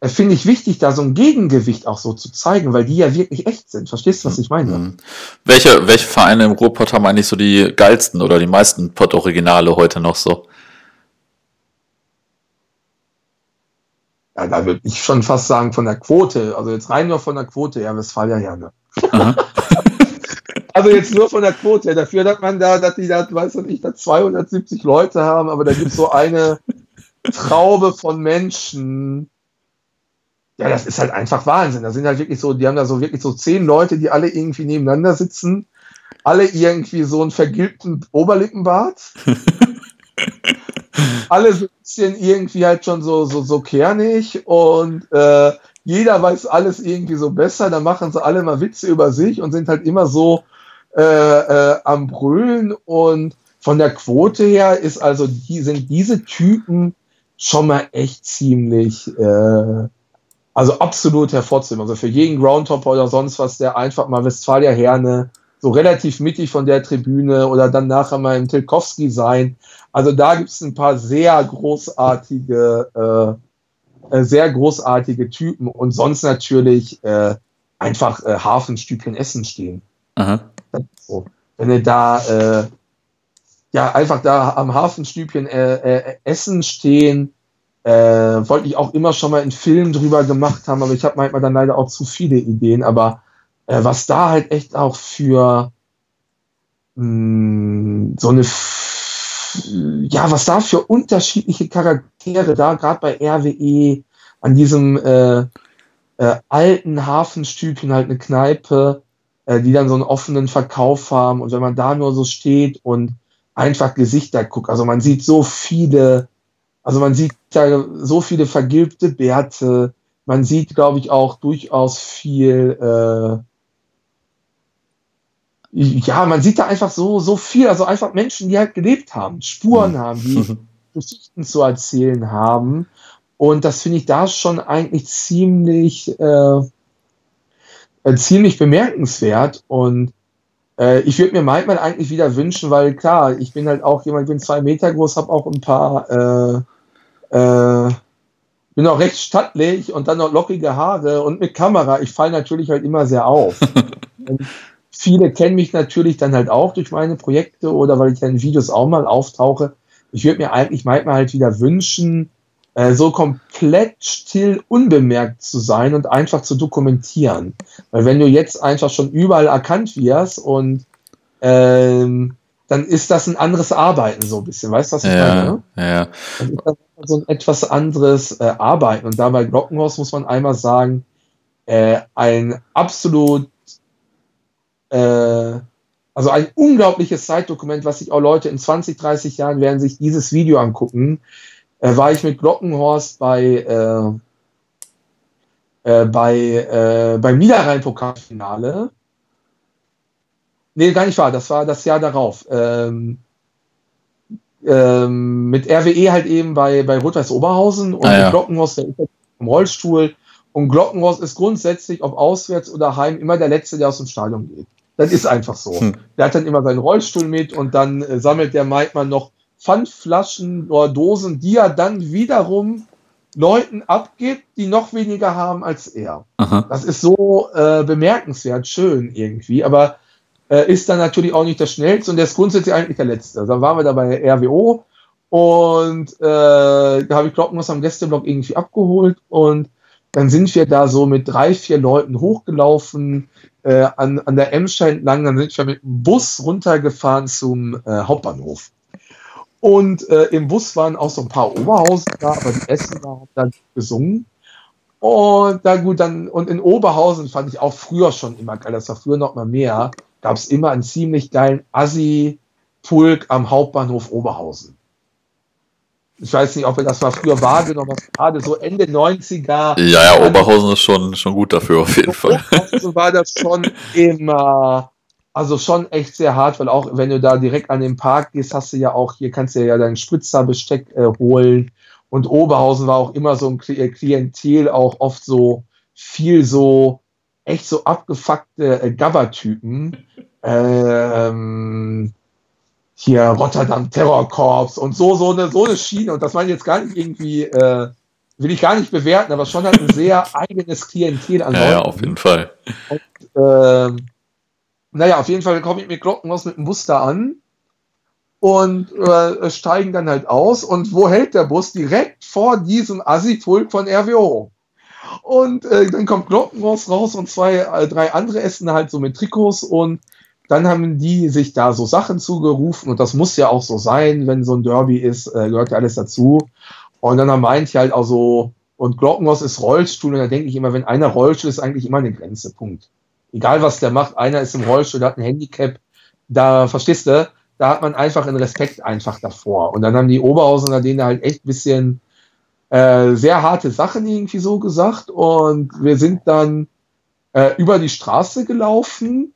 äh, finde ich wichtig, da so ein Gegengewicht auch so zu zeigen, weil die ja wirklich echt sind. Verstehst du, was ich meine? Mhm. Welche, welche Vereine im Ruhrpott haben eigentlich so die geilsten oder die meisten Pott-Originale heute noch so? ja, da würde ich schon fast sagen, von der Quote, also jetzt rein nur von der Quote, ja, Westfalia Herne. also jetzt nur von der Quote, dafür hat man da, dass die da, weiß ich, da 270 Leute haben, aber da gibt es so eine Traube von Menschen. Ja, das ist halt einfach Wahnsinn. Da sind halt wirklich so, die haben da so wirklich so zehn Leute, die alle irgendwie nebeneinander sitzen, alle irgendwie so einen vergilbten Oberlippenbart. alle so ein bisschen irgendwie halt schon so, so, so kernig und äh, jeder weiß alles irgendwie so besser. Da machen sie alle mal Witze über sich und sind halt immer so äh, äh, am Brüllen. Und von der Quote her ist also die, sind diese Typen schon mal echt ziemlich, äh, also absolut hervorzuheben. Also für jeden Groundhopper oder sonst was, der einfach mal Westfalia Herne so relativ mittig von der Tribüne oder dann nachher mal im Tilkowski sein. Also da gibt es ein paar sehr großartige äh, sehr großartige Typen und sonst natürlich äh, einfach äh, Hafenstübchen Essen stehen. Aha. So. Wenn du da äh, ja einfach da am Hafenstübchen äh, äh, Essen stehen, äh, wollte ich auch immer schon mal einen Film drüber gemacht haben, aber ich habe manchmal dann leider auch zu viele Ideen. Aber äh, was da halt echt auch für mh, hm, so eine ja, was da für unterschiedliche Charaktere da, gerade bei RWE, an diesem äh, äh, alten Hafenstübchen, halt eine Kneipe, äh, die dann so einen offenen Verkauf haben. Und wenn man da nur so steht und einfach Gesichter guckt, also man sieht so viele, also man sieht da so viele vergilbte Bärte, man sieht, glaube ich, auch durchaus viel, äh, ja, man sieht da einfach so, so viel, also einfach Menschen, die halt gelebt haben, Spuren haben, die Geschichten zu erzählen haben. Und das finde ich da schon eigentlich ziemlich, äh, äh, ziemlich bemerkenswert. Und äh, ich würde mir manchmal eigentlich wieder wünschen, weil klar, ich bin halt auch jemand, ich bin zwei Meter groß, habe auch ein paar, äh, äh, bin auch recht stattlich und dann noch lockige Haare und mit Kamera. Ich falle natürlich halt immer sehr auf. viele kennen mich natürlich dann halt auch durch meine Projekte oder weil ich in Videos auch mal auftauche. Ich würde mir eigentlich manchmal halt wieder wünschen, äh, so komplett still unbemerkt zu sein und einfach zu dokumentieren. Weil wenn du jetzt einfach schon überall erkannt wirst und ähm, dann ist das ein anderes Arbeiten so ein bisschen, weißt du, was ich ja, meine? Ja. Dann ist das so ein etwas anderes äh, Arbeiten. Und da bei Glockenhaus muss man einmal sagen, äh, ein absolut äh, also ein unglaubliches Zeitdokument, was sich auch Leute in 20, 30 Jahren werden sich dieses Video angucken. Äh, war ich mit Glockenhorst bei, äh, äh, bei äh, beim Niederrhein-Pokalfinale. Nee, gar nicht wahr, das war das Jahr darauf. Ähm, ähm, mit RWE halt eben bei, bei Rot-Weiß Oberhausen und ah, ja. mit Glockenhorst, der im Rollstuhl. Und Glockenhorst ist grundsätzlich, ob auswärts oder heim, immer der Letzte, der aus dem Stadion geht. Das ist einfach so. Hm. Der hat dann immer seinen Rollstuhl mit und dann äh, sammelt der Mike noch Pfandflaschen oder Dosen, die er dann wiederum Leuten abgibt, die noch weniger haben als er. Aha. Das ist so äh, bemerkenswert, schön irgendwie, aber äh, ist dann natürlich auch nicht der schnellste und der ist grundsätzlich eigentlich der letzte. Dann waren wir da bei RWO und äh, da habe ich Glockenhaus am Gästeblock irgendwie abgeholt und dann sind wir da so mit drei, vier Leuten hochgelaufen äh, an, an der Emscher entlang. Dann sind wir mit dem Bus runtergefahren zum äh, Hauptbahnhof. Und äh, im Bus waren auch so ein paar Oberhausen da, aber die Essen haben dann gesungen. Und da gut, dann, und in Oberhausen fand ich auch früher schon immer geil, das war früher noch mal mehr, gab es immer einen ziemlich geilen Assi-Pulk am Hauptbahnhof Oberhausen ich weiß nicht, ob er das mal früher wahrgenommen hat, gerade so Ende 90er. Ja, ja, Oberhausen ist schon, schon gut dafür auf jeden Fall. Oberhausen war das schon immer, also schon echt sehr hart, weil auch wenn du da direkt an den Park gehst, hast du ja auch, hier kannst du ja dein Spritzerbesteck äh, holen. Und Oberhausen war auch immer so ein äh, Klientel, auch oft so viel so, echt so abgefuckte äh, Gabber-Typen. Ähm, hier Rotterdam Terrorkorps und so, so eine, so eine Schiene. Und das meine ich jetzt gar nicht irgendwie, äh, will ich gar nicht bewerten, aber schon halt ein sehr eigenes Klientel an Ja, ja, auf jeden Fall. Und, äh, naja, auf jeden Fall komme ich mit Glockenhaus mit dem Bus da an und äh, steigen dann halt aus. Und wo hält der Bus? Direkt vor diesem Assi-Pulk von RWO. Und äh, dann kommt Glockenhaus raus und zwei, äh, drei andere essen halt so mit Trikots und dann haben die sich da so Sachen zugerufen und das muss ja auch so sein, wenn so ein Derby ist, äh, gehört ja alles dazu. Und dann haben manche halt auch so, und Glockenhaus ist Rollstuhl und da denke ich immer, wenn einer Rollstuhl ist, eigentlich immer eine Grenze, Punkt. Egal was der macht, einer ist im Rollstuhl, der hat ein Handicap, da, verstehst du, da hat man einfach einen Respekt einfach davor. Und dann haben die Oberhausener denen halt echt ein bisschen äh, sehr harte Sachen irgendwie so gesagt. Und wir sind dann äh, über die Straße gelaufen.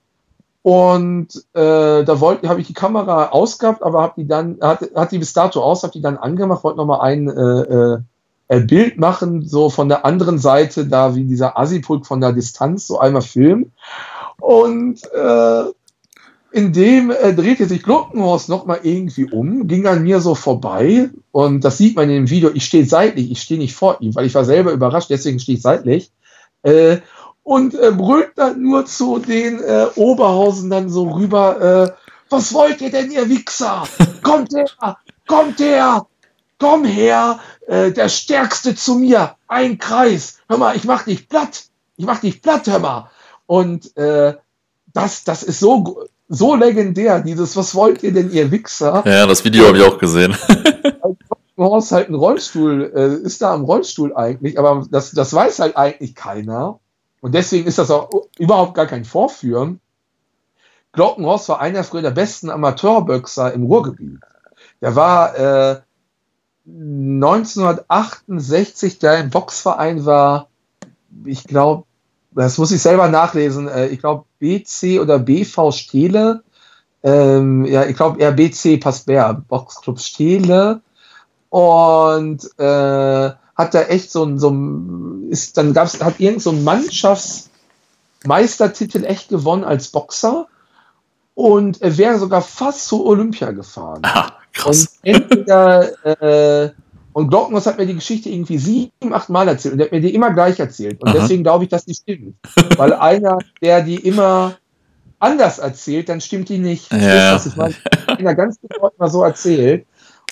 Und äh, da wollte, habe ich die Kamera ausgehabt, aber habe die dann, hat, hat die bis dato aus, habe die dann angemacht, wollte nochmal ein äh, äh, Bild machen, so von der anderen Seite, da wie dieser Asipulk von der Distanz, so einmal filmen. Und äh, in dem äh, drehte sich Glockenhorst nochmal irgendwie um, ging an mir so vorbei und das sieht man in dem Video. Ich stehe seitlich, ich stehe nicht vor ihm, weil ich war selber überrascht, deswegen stehe ich seitlich. Äh, und äh, brüllt dann nur zu den äh, Oberhausen dann so rüber, äh, was wollt ihr denn, ihr Wichser? Kommt her, kommt her, komm her, äh, der Stärkste zu mir, ein Kreis. Hör mal, ich mach dich platt, ich mach dich platt, hör mal. Und äh, das, das ist so, so legendär, dieses, was wollt ihr denn, ihr Wichser? Ja, das Video habe ich auch gesehen. Horst halt ein Rollstuhl, äh, ist da am Rollstuhl eigentlich, aber das, das weiß halt eigentlich keiner. Und deswegen ist das auch überhaupt gar kein Vorführen. Glockenhorst war einer früher der besten Amateurböxer im Ruhrgebiet. Der war äh, 1968, der im Boxverein war, ich glaube, das muss ich selber nachlesen, äh, ich glaube BC oder BV Stele, ähm, ja, ich glaube eher BC Passberg, Boxclub Stele und äh, hat da echt so ein, so ein ist, dann gab's, hat irgend so ein Mannschaftsmeistertitel echt gewonnen als Boxer. Und er wäre sogar fast zu Olympia gefahren. Ah, krass. Und entweder, äh, und Glockenhaus hat mir die Geschichte irgendwie sieben, acht Mal erzählt und er hat mir die immer gleich erzählt. Und Aha. deswegen glaube ich, dass die stimmt. Weil einer, der die immer anders erzählt, dann stimmt die nicht. Ja. Das ist, was ich meine. Einer ganz genau mal so erzählt.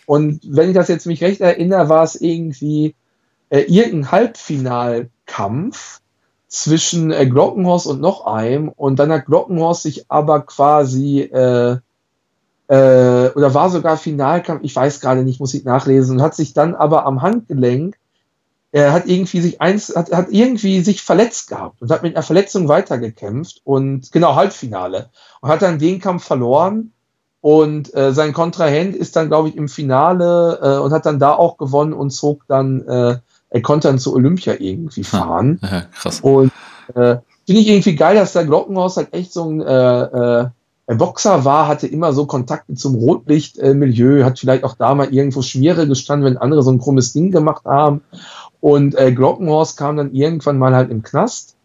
Und wenn ich das jetzt mich recht erinnere, war es irgendwie äh, irgendein Halbfinalkampf zwischen äh, Glockenhorst und noch einem und dann hat Glockenhorst sich aber quasi äh, äh, oder war sogar Finalkampf, ich weiß gerade nicht, muss ich nachlesen, und hat sich dann aber am Handgelenk, er hat irgendwie sich eins, hat, hat irgendwie sich verletzt gehabt und hat mit einer Verletzung weitergekämpft und genau Halbfinale und hat dann den Kampf verloren und äh, sein Kontrahent ist dann, glaube ich, im Finale äh, und hat dann da auch gewonnen und zog dann äh, er konnte dann zu Olympia irgendwie fahren. Ja, krass. Und äh, finde ich irgendwie geil, dass der Glockenhaus halt echt so ein äh, äh, Boxer war, hatte immer so Kontakte zum Rotlichtmilieu, hat vielleicht auch da mal irgendwo Schmiere gestanden, wenn andere so ein krummes Ding gemacht haben. Und äh, Glockenhorst kam dann irgendwann mal halt im Knast.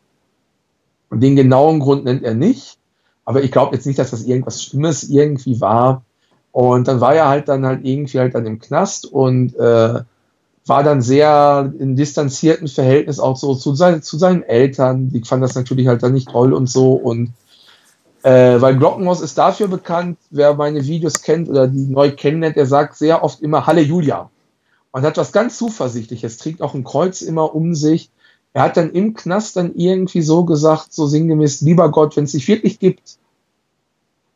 Den genauen Grund nennt er nicht. Aber ich glaube jetzt nicht, dass das irgendwas Schlimmes irgendwie war. Und dann war er halt dann halt irgendwie halt dann im Knast und äh, war dann sehr in distanzierten Verhältnis auch so zu, sein, zu seinen Eltern. Die fanden das natürlich halt dann nicht toll und so. Und äh, weil Glockenhaus ist dafür bekannt, wer meine Videos kennt oder die neu kennenlernt, der sagt sehr oft immer Halleluja. Und hat was ganz Zuversichtliches, trägt auch ein Kreuz immer um sich. Er hat dann im Knast dann irgendwie so gesagt, so sinngemäß, lieber Gott, wenn es dich wirklich gibt,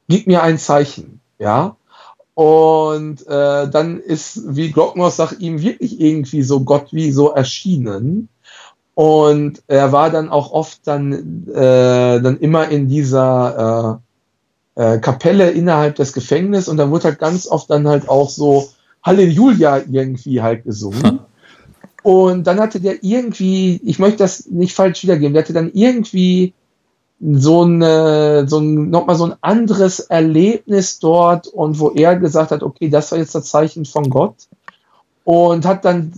gib mir ein Zeichen. Ja, und äh, dann ist, wie Glockner sagt, ihm wirklich irgendwie so Gott wie so erschienen. Und er war dann auch oft dann, äh, dann immer in dieser äh, äh, Kapelle innerhalb des Gefängnisses und dann wurde halt ganz oft dann halt auch so Halleluja irgendwie halt gesungen. Und dann hatte der irgendwie, ich möchte das nicht falsch wiedergeben, der hatte dann irgendwie so, eine, so ein, nochmal so ein anderes Erlebnis dort und wo er gesagt hat, okay, das war jetzt das Zeichen von Gott und hat dann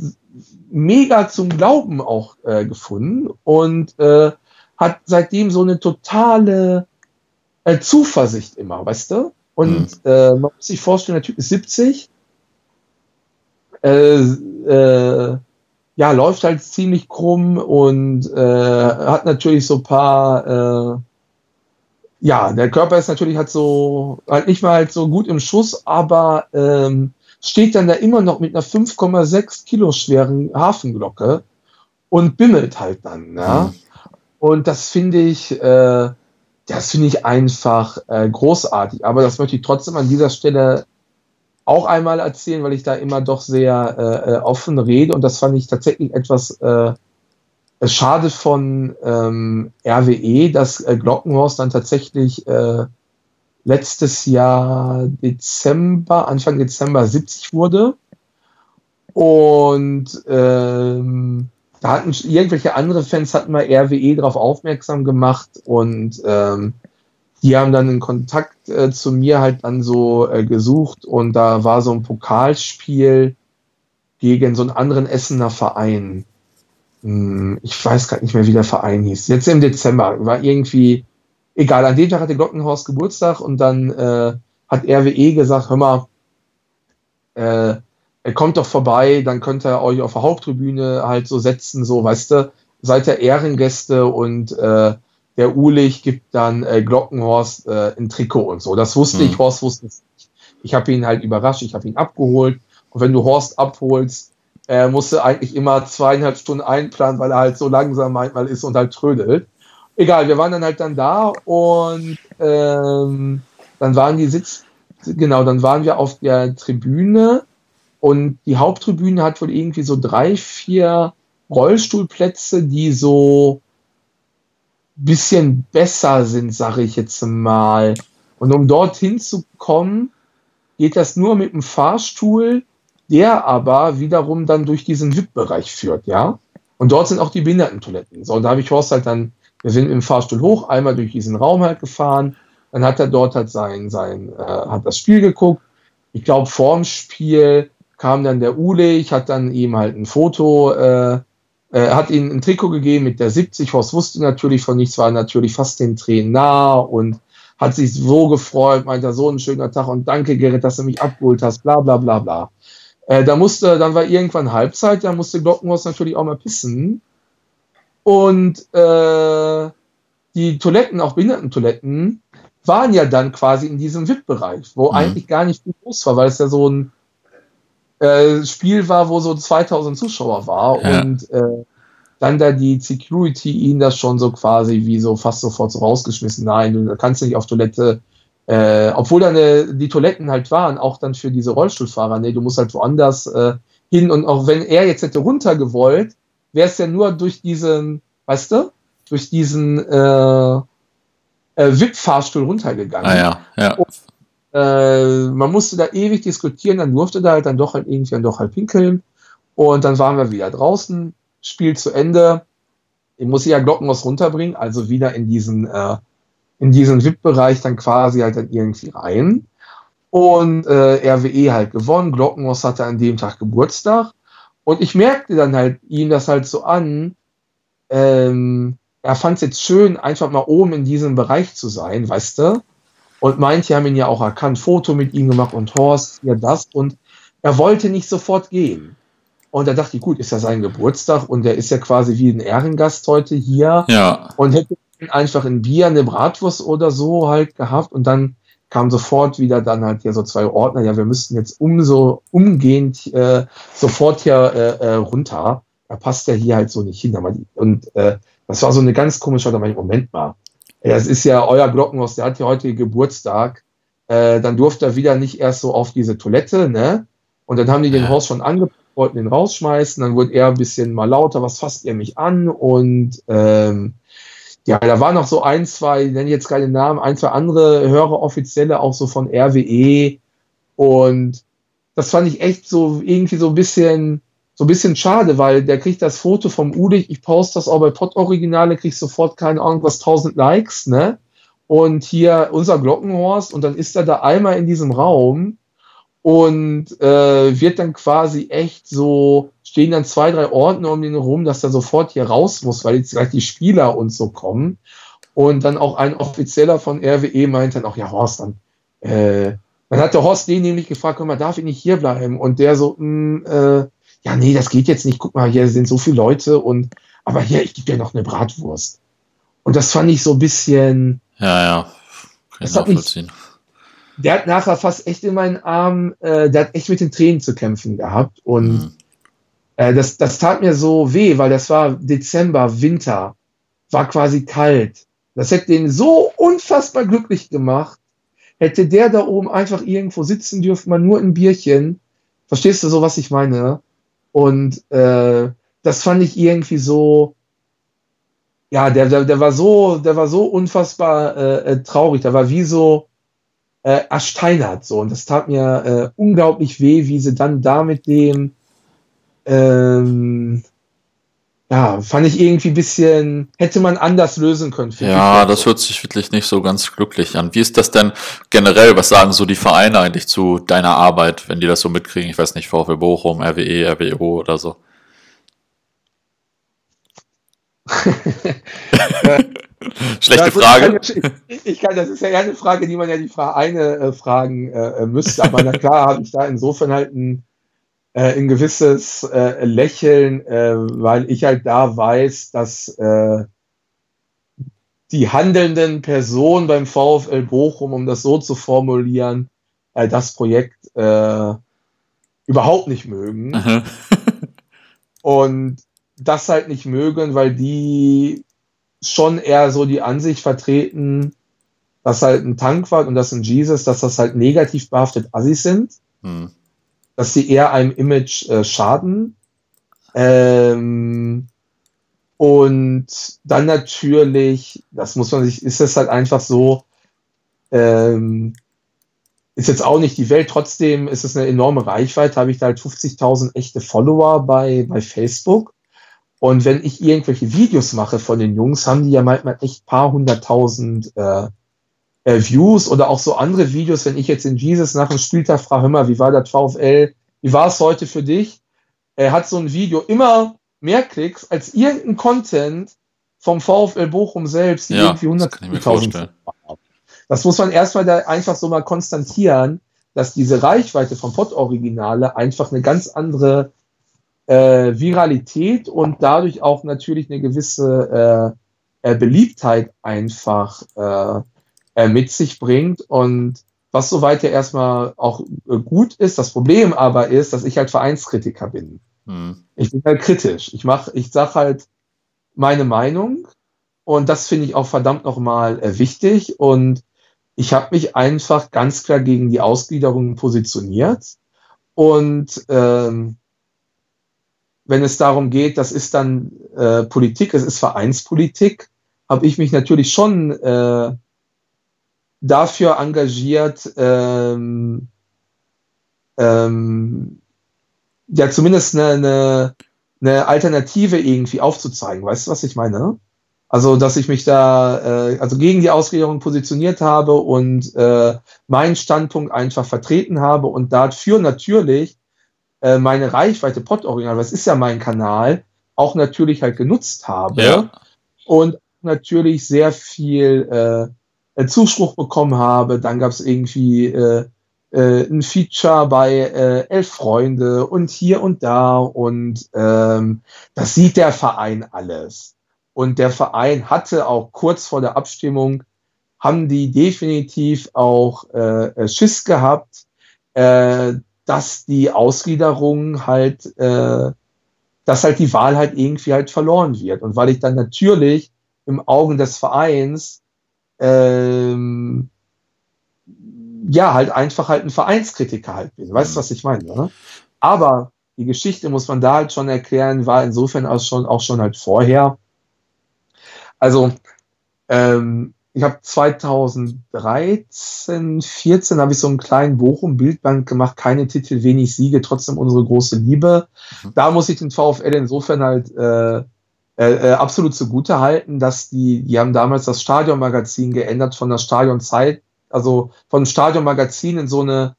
mega zum Glauben auch äh, gefunden und äh, hat seitdem so eine totale äh, Zuversicht immer, weißt du? Und mhm. äh, man muss sich vorstellen, der Typ ist 70, äh, äh, ja, läuft halt ziemlich krumm und hat natürlich so ein paar, ja, der Körper ist natürlich halt so, halt nicht mal halt so gut im Schuss, aber ähm, steht dann da immer noch mit einer 5,6 Kilo schweren Hafenglocke und bimmelt halt dann, ja. Mhm. Und das finde ich, äh, das finde ich einfach äh, großartig. Aber das möchte ich trotzdem an dieser Stelle auch einmal erzählen, weil ich da immer doch sehr äh, äh offen rede und das fand ich tatsächlich etwas äh, schade von ähm, RWE, dass äh, Glockenhorst dann tatsächlich letztes Jahr Dezember, Anfang Dezember 70 wurde und ähm, da hatten irgendwelche andere Fans hatten mal RWE darauf aufmerksam gemacht und ähm, die haben dann einen Kontakt äh, zu mir halt dann so äh, gesucht und da war so ein Pokalspiel gegen so einen anderen Essener Verein. Hm, ich weiß gerade nicht mehr, wie der Verein hieß. Jetzt im Dezember war irgendwie egal, an dem Tag hatte Glockenhorst Geburtstag und dann äh, hat RWE gesagt, hör mal, äh, er kommt doch vorbei, dann könnt ihr euch auf der Haupttribüne halt so setzen, so, weißt du, seid ihr Ehrengäste und äh, der Ulich gibt dann äh, Glockenhorst äh, ein Trikot und so. Das wusste mhm. ich, Horst wusste es nicht. Ich habe ihn halt überrascht, ich habe ihn abgeholt. Und wenn du Horst abholst, äh, musst du eigentlich immer zweieinhalb Stunden einplanen, weil er halt so langsam manchmal ist und halt trödelt. Egal, wir waren dann halt dann da und ähm, dann waren die Sitz, genau, dann waren wir auf der Tribüne und die Haupttribüne hat wohl irgendwie so drei, vier Rollstuhlplätze, die so bisschen besser sind, sage ich jetzt mal. Und um dorthin zu kommen, geht das nur mit dem Fahrstuhl, der aber wiederum dann durch diesen VIP-Bereich führt, ja. Und dort sind auch die Behindertentoiletten. So, und da habe ich Horst halt dann, wir sind im Fahrstuhl hoch, einmal durch diesen Raum halt gefahren. Dann hat er dort halt sein, sein, äh, hat das Spiel geguckt. Ich glaube, vorm Spiel kam dann der Ule, ich hat dann ihm halt ein Foto äh, äh, hat ihnen ein Trikot gegeben mit der 70. Horst wusste natürlich von nichts, war natürlich fast den Tränen nah und hat sich so gefreut, meinte so ein schöner Tag und danke Gerrit, dass du mich abgeholt hast, bla bla bla bla. Äh, da musste, dann war irgendwann Halbzeit, da musste Glockenhaus natürlich auch mal pissen. Und äh, die Toiletten, auch Behindertentoiletten, waren ja dann quasi in diesem VIP-Bereich, wo mhm. eigentlich gar nicht viel los war, weil es ja so ein äh, Spiel war, wo so 2000 Zuschauer war ja. und äh, dann da die Security ihn das schon so quasi wie so fast sofort so rausgeschmissen. Nein, du kannst nicht auf Toilette, äh, obwohl dann äh, die Toiletten halt waren, auch dann für diese Rollstuhlfahrer, nee, du musst halt woanders äh, hin und auch wenn er jetzt hätte runtergewollt, wäre es ja nur durch diesen, weißt du, durch diesen äh, äh, VIP-Fahrstuhl runtergegangen. Ah ja, ja. Und äh, man musste da ewig diskutieren, dann durfte da halt dann doch halt irgendwann doch halt pinkeln. Und dann waren wir wieder draußen, Spiel zu Ende. Ich muss ja Glockenhaus runterbringen, also wieder in diesen, äh, in diesen VIP-Bereich dann quasi halt dann irgendwie rein. Und äh, RWE halt gewonnen. Glockenhaus hatte an dem Tag Geburtstag. Und ich merkte dann halt ihm das halt so an. Ähm, er fand es jetzt schön, einfach mal oben in diesem Bereich zu sein, weißt du? Und manche haben ihn ja auch erkannt, Foto mit ihm gemacht und Horst, ja das. Und er wollte nicht sofort gehen. Und da dachte ich, gut, ist ja sein Geburtstag und er ist ja quasi wie ein Ehrengast heute hier. Ja. Und hätte einfach ein Bier, eine Bratwurst oder so halt gehabt. Und dann kam sofort wieder dann halt hier so zwei Ordner, ja, wir müssten jetzt umso umgehend äh, sofort hier äh, äh, runter. Da passt ja hier halt so nicht hin. Und äh, das war so eine ganz komische, da Moment mal ja, es ist ja euer Glockenhaus, der hat ja heute Geburtstag. Äh, dann durfte er wieder nicht erst so auf diese Toilette, ne? Und dann haben die den Horst schon angepasst, wollten ihn rausschmeißen. Dann wurde er ein bisschen mal lauter, was fasst ihr mich an? Und ähm, ja, da waren noch so ein, zwei, ich nenne jetzt keine Namen, ein, zwei andere Hörer Offizielle, auch so von RWE. Und das fand ich echt so irgendwie so ein bisschen so ein bisschen schade, weil der kriegt das Foto vom Udig, ich poste das auch bei Pod-Originale, kriegt sofort keine Ahnung was 1000 Likes, ne? Und hier unser Glockenhorst und dann ist er da einmal in diesem Raum und äh, wird dann quasi echt so, stehen dann zwei, drei Ordner um ihn herum, dass er sofort hier raus muss, weil jetzt gleich die Spieler und so kommen. Und dann auch ein Offizieller von RWE meint dann auch, ja Horst, dann, äh, dann hat der Horst den nämlich gefragt, komm mal, darf ich nicht hier bleiben? Und der so, mh, hm, äh, ja, nee, das geht jetzt nicht, guck mal, hier sind so viele Leute und, aber hier, ich gebe dir noch eine Bratwurst. Und das fand ich so ein bisschen. Ja, ja. Kann ich nachvollziehen. Mich, der hat nachher fast echt in meinen Arm, äh, der hat echt mit den Tränen zu kämpfen gehabt. Und mhm. äh, das, das tat mir so weh, weil das war Dezember, Winter, war quasi kalt. Das hätte den so unfassbar glücklich gemacht. Hätte der da oben einfach irgendwo sitzen dürfen, mal nur ein Bierchen. Verstehst du so, was ich meine? Und äh, das fand ich irgendwie so, ja, der, der, der war so, der war so unfassbar äh, äh, traurig, der war wie so äh, ersteinert so. Und das tat mir äh, unglaublich weh, wie sie dann da mit dem ähm, ja, fand ich irgendwie ein bisschen, hätte man anders lösen können. Ja, das hört sich wirklich nicht so ganz glücklich an. Wie ist das denn generell? Was sagen so die Vereine eigentlich zu deiner Arbeit, wenn die das so mitkriegen? Ich weiß nicht, VfL Bochum, RWE, RWO oder so. Schlechte Frage. Ich, ich, kann, das ist ja eine Frage, die man ja die Frage eine äh, fragen äh, müsste. Aber na klar habe ich da insofern halt ein, äh, ein gewisses äh, Lächeln, äh, weil ich halt da weiß, dass äh, die handelnden Personen beim VfL Bochum, um das so zu formulieren, das Projekt überhaupt nicht mögen. Und das halt nicht mögen, weil die schon eher so die Ansicht vertreten, dass halt ein Tankwart und das ein Jesus, dass das halt negativ behaftet Assis sind, hm. dass sie eher einem Image äh, schaden. Ähm, und dann natürlich, das muss man sich, ist es halt einfach so, ähm, ist jetzt auch nicht die Welt, trotzdem ist es eine enorme Reichweite, habe ich da halt 50.000 echte Follower bei, bei Facebook. Und wenn ich irgendwelche Videos mache von den Jungs, haben die ja manchmal echt paar hunderttausend äh, äh, Views oder auch so andere Videos, wenn ich jetzt in Jesus nach dem Spieltag frage, hör mal, wie war das VfL, wie war es heute für dich? Er hat so ein Video immer mehr Klicks als irgendein Content vom VfL Bochum selbst, die ja, irgendwie 100.000 Das muss man erstmal da einfach so mal konstatieren, dass diese Reichweite vom Pod-Originale einfach eine ganz andere äh, Viralität und dadurch auch natürlich eine gewisse äh, äh, Beliebtheit einfach äh, äh, mit sich bringt. Und was soweit ja erstmal auch gut ist, das Problem aber ist, dass ich halt Vereinskritiker bin. Hm. Ich bin halt kritisch. Ich mache, ich sag halt meine Meinung und das finde ich auch verdammt nochmal äh, wichtig. Und ich habe mich einfach ganz klar gegen die Ausgliederung positioniert. Und ähm, wenn es darum geht, das ist dann äh, Politik, es ist Vereinspolitik, habe ich mich natürlich schon äh, dafür engagiert, ähm, ähm, ja zumindest eine, eine, eine Alternative irgendwie aufzuzeigen. Weißt du, was ich meine? Also, dass ich mich da äh, also gegen die Ausgliederung positioniert habe und äh, meinen Standpunkt einfach vertreten habe und dafür natürlich äh, meine Reichweite Pod-Original, was ist ja mein Kanal, auch natürlich halt genutzt habe ja. und natürlich sehr viel äh, äh Zuspruch bekommen habe. Dann gab es irgendwie äh, äh, ein Feature bei äh, Elf Freunde und hier und da und ähm, das sieht der Verein alles. Und der Verein hatte auch kurz vor der Abstimmung, haben die definitiv auch äh, Schiss gehabt, äh, dass die Ausgliederung halt, äh, dass halt die Wahl halt irgendwie halt verloren wird. Und weil ich dann natürlich im Augen des Vereins ähm, ja halt einfach halt ein Vereinskritiker halt bin. Weißt du, was ich meine? Ne? Aber die Geschichte muss man da halt schon erklären, war insofern auch schon, auch schon halt vorher. Also ähm, ich habe 2013, 14 habe ich so einen kleinen Bochum-Bildband gemacht, keine Titel, wenig Siege, trotzdem unsere große Liebe. Mhm. Da muss ich den VfL insofern halt äh, äh, äh, absolut zugute halten, dass die, die haben damals das Stadionmagazin geändert von der Stadionzeit, also von Stadionmagazin in so eine,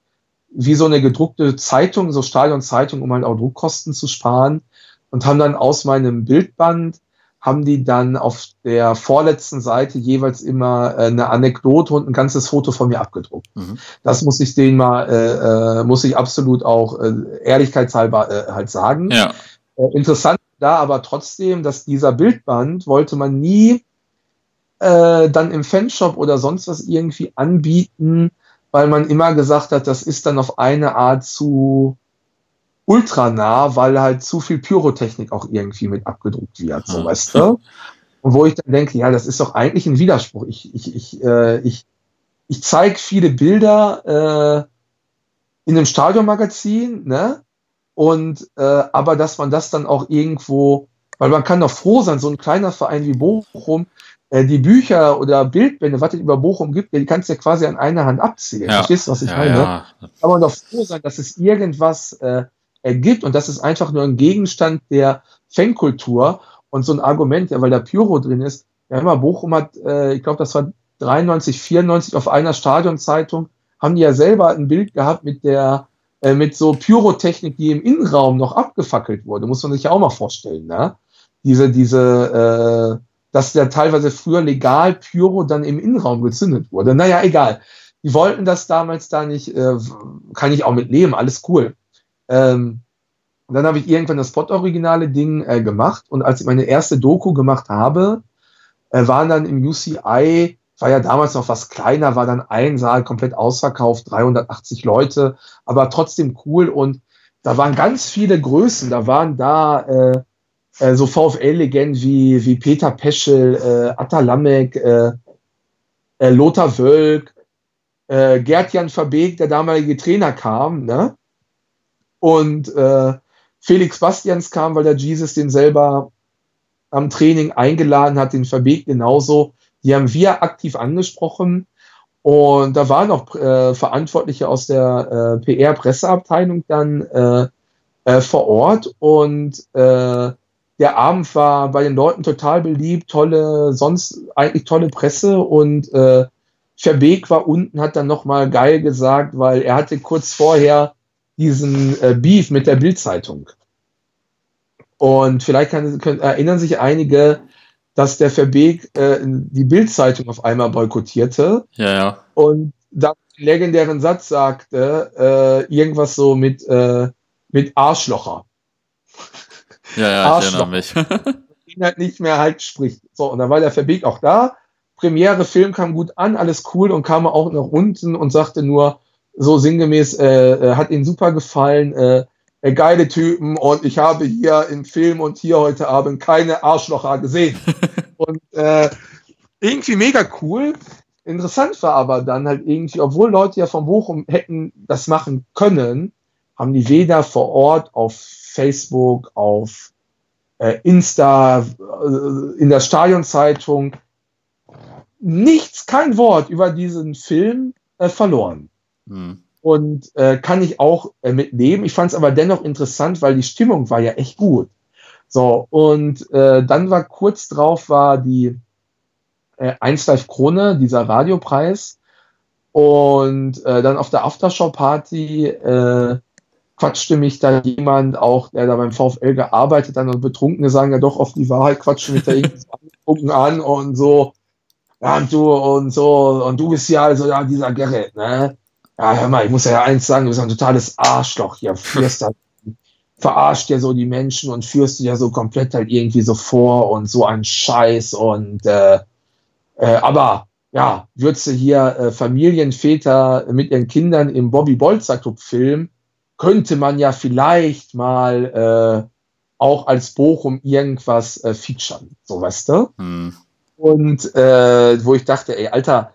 wie so eine gedruckte Zeitung, so Stadionzeitung, um halt auch Druckkosten zu sparen und haben dann aus meinem Bildband haben die dann auf der vorletzten Seite jeweils immer äh, eine Anekdote und ein ganzes Foto von mir abgedruckt. Mhm. Das muss ich denen mal, äh, äh, muss ich absolut auch äh, ehrlichkeitshalber äh, halt sagen. Ja. Äh, interessant da aber trotzdem, dass dieser Bildband wollte man nie äh, dann im Fanshop oder sonst was irgendwie anbieten, weil man immer gesagt hat, das ist dann auf eine Art zu ultra nah, weil halt zu viel Pyrotechnik auch irgendwie mit abgedruckt wird, so weißt du? Und wo ich dann denke, ja, das ist doch eigentlich ein Widerspruch. Ich, ich, ich, äh, ich, ich zeige viele Bilder äh, in einem Stadionmagazin, ne? Und äh, aber dass man das dann auch irgendwo, weil man kann doch froh sein, so ein kleiner Verein wie Bochum, äh, die Bücher oder Bildbände, was es über Bochum gibt, die kannst du ja quasi an einer Hand abzählen. Ja. Verstehst du, was ich ja, meine? Ja. Kann man doch froh sein, dass es irgendwas äh, ergibt. Und das ist einfach nur ein Gegenstand der Fankultur und so ein Argument, ja, weil da Pyro drin ist. Ja, immer Bochum hat, äh, ich glaube, das war 93, 94 auf einer Stadionzeitung, haben die ja selber ein Bild gehabt mit der, äh, mit so Pyrotechnik, die im Innenraum noch abgefackelt wurde. Muss man sich ja auch mal vorstellen, ne? diese, diese, äh, dass der teilweise früher legal Pyro dann im Innenraum gezündet wurde. Naja, egal. Die wollten das damals da nicht, äh, kann ich auch mit leben, alles cool. Ähm, und dann habe ich irgendwann das Spot-originale Ding äh, gemacht. Und als ich meine erste Doku gemacht habe, äh, waren dann im UCI, war ja damals noch was kleiner, war dann ein Saal komplett ausverkauft, 380 Leute, aber trotzdem cool. Und da waren ganz viele Größen, da waren da äh, äh, so VfL-Legenden wie, wie Peter Peschel, äh, Atta Lamek, äh, äh, Lothar Wölk, äh, Gerd-Jan Verbeek, der damalige Trainer kam, ne? Und äh, Felix Bastians kam, weil der Jesus den selber am Training eingeladen hat, den Verbeek genauso. Die haben wir aktiv angesprochen. Und da waren auch äh, Verantwortliche aus der äh, PR-Presseabteilung dann äh, äh, vor Ort. Und äh, der Abend war bei den Leuten total beliebt, tolle, sonst eigentlich tolle Presse. Und äh, Verbeek war unten, hat dann nochmal geil gesagt, weil er hatte kurz vorher diesen äh, Beef mit der Bildzeitung. Und vielleicht kann, können, erinnern sich einige, dass der Verbeek äh, die Bildzeitung auf einmal boykottierte. Ja, ja. Und dann den legendären Satz sagte, äh, irgendwas so mit, äh, mit Arschlocher. Ja, ja, Arschlocher. ich erinnere mich. ihn halt nicht mehr halt spricht. So, und dann war der Verbeek auch da. Premiere Film kam gut an, alles cool und kam auch nach unten und sagte nur, so sinngemäß, äh, äh, hat ihnen super gefallen, äh, äh, geile Typen und ich habe hier im Film und hier heute Abend keine Arschlocher gesehen. und äh, irgendwie mega cool. Interessant war aber dann halt irgendwie, obwohl Leute ja von Bochum hätten das machen können, haben die weder vor Ort auf Facebook, auf äh, Insta, äh, in der Stadionzeitung nichts, kein Wort über diesen Film äh, verloren. Hm. Und äh, kann ich auch äh, mitnehmen. Ich fand es aber dennoch interessant, weil die Stimmung war ja echt gut. So, und äh, dann war kurz drauf war die äh, 1 Live Krone, dieser Radiopreis. Und äh, dann auf der Aftershow-Party äh, quatschte mich da jemand auch, der da beim VfL gearbeitet hat und Betrunkene sagen ja doch oft die Wahrheit, quatschte mich da irgendwie an und so, ja, und du und so, und du bist ja also ja dieser Gerrit, ne? Ja, hör mal, ich muss ja eins sagen, du bist ein totales Arschloch hier, führst halt, verarscht ja so die Menschen und führst die ja so komplett halt irgendwie so vor und so ein Scheiß und äh, äh, aber ja, würdest du hier äh, Familienväter mit ihren Kindern im Bobby Bolzer Club filmen, könnte man ja vielleicht mal äh, auch als Bochum irgendwas äh, featuren, so weißt du? Hm. Und äh, wo ich dachte, ey, Alter,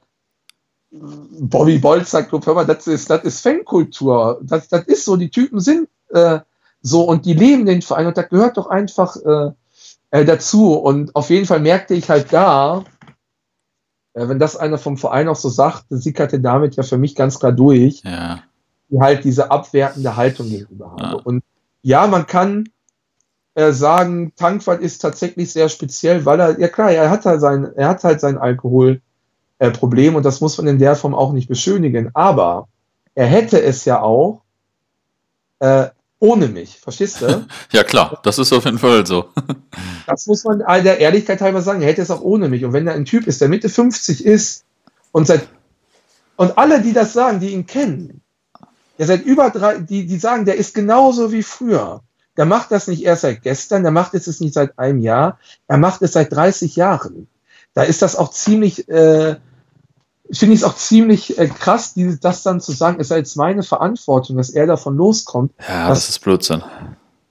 Bobby Bolz sagt, hör mal, das ist, das ist Fankultur. Das, das ist so, die Typen sind äh, so und die leben den Verein und das gehört doch einfach äh, äh, dazu. Und auf jeden Fall merkte ich halt da, äh, wenn das einer vom Verein auch so sagt, sickerte damit ja für mich ganz klar durch, ja. die halt diese abwertende Haltung gegenüber haben. Ja. Und ja, man kann äh, sagen, Tankwart ist tatsächlich sehr speziell, weil er, ja klar, er hat halt sein, er hat halt sein Alkohol äh, Problem und das muss man in der Form auch nicht beschönigen. Aber er hätte es ja auch äh, ohne mich, verstehst du? ja klar, das ist auf jeden Fall so. das muss man der Ehrlichkeit halber sagen. Er hätte es auch ohne mich. Und wenn er ein Typ ist, der Mitte 50 ist und seit und alle, die das sagen, die ihn kennen, der seit über drei, die, die sagen, der ist genauso wie früher. Der macht das nicht erst seit gestern, der macht es nicht seit einem Jahr, er macht es seit 30 Jahren. Da ist das auch ziemlich, äh, finde ich es auch ziemlich äh, krass, die, das dann zu sagen, es sei jetzt meine Verantwortung, dass er davon loskommt. Ja, das ist Blödsinn.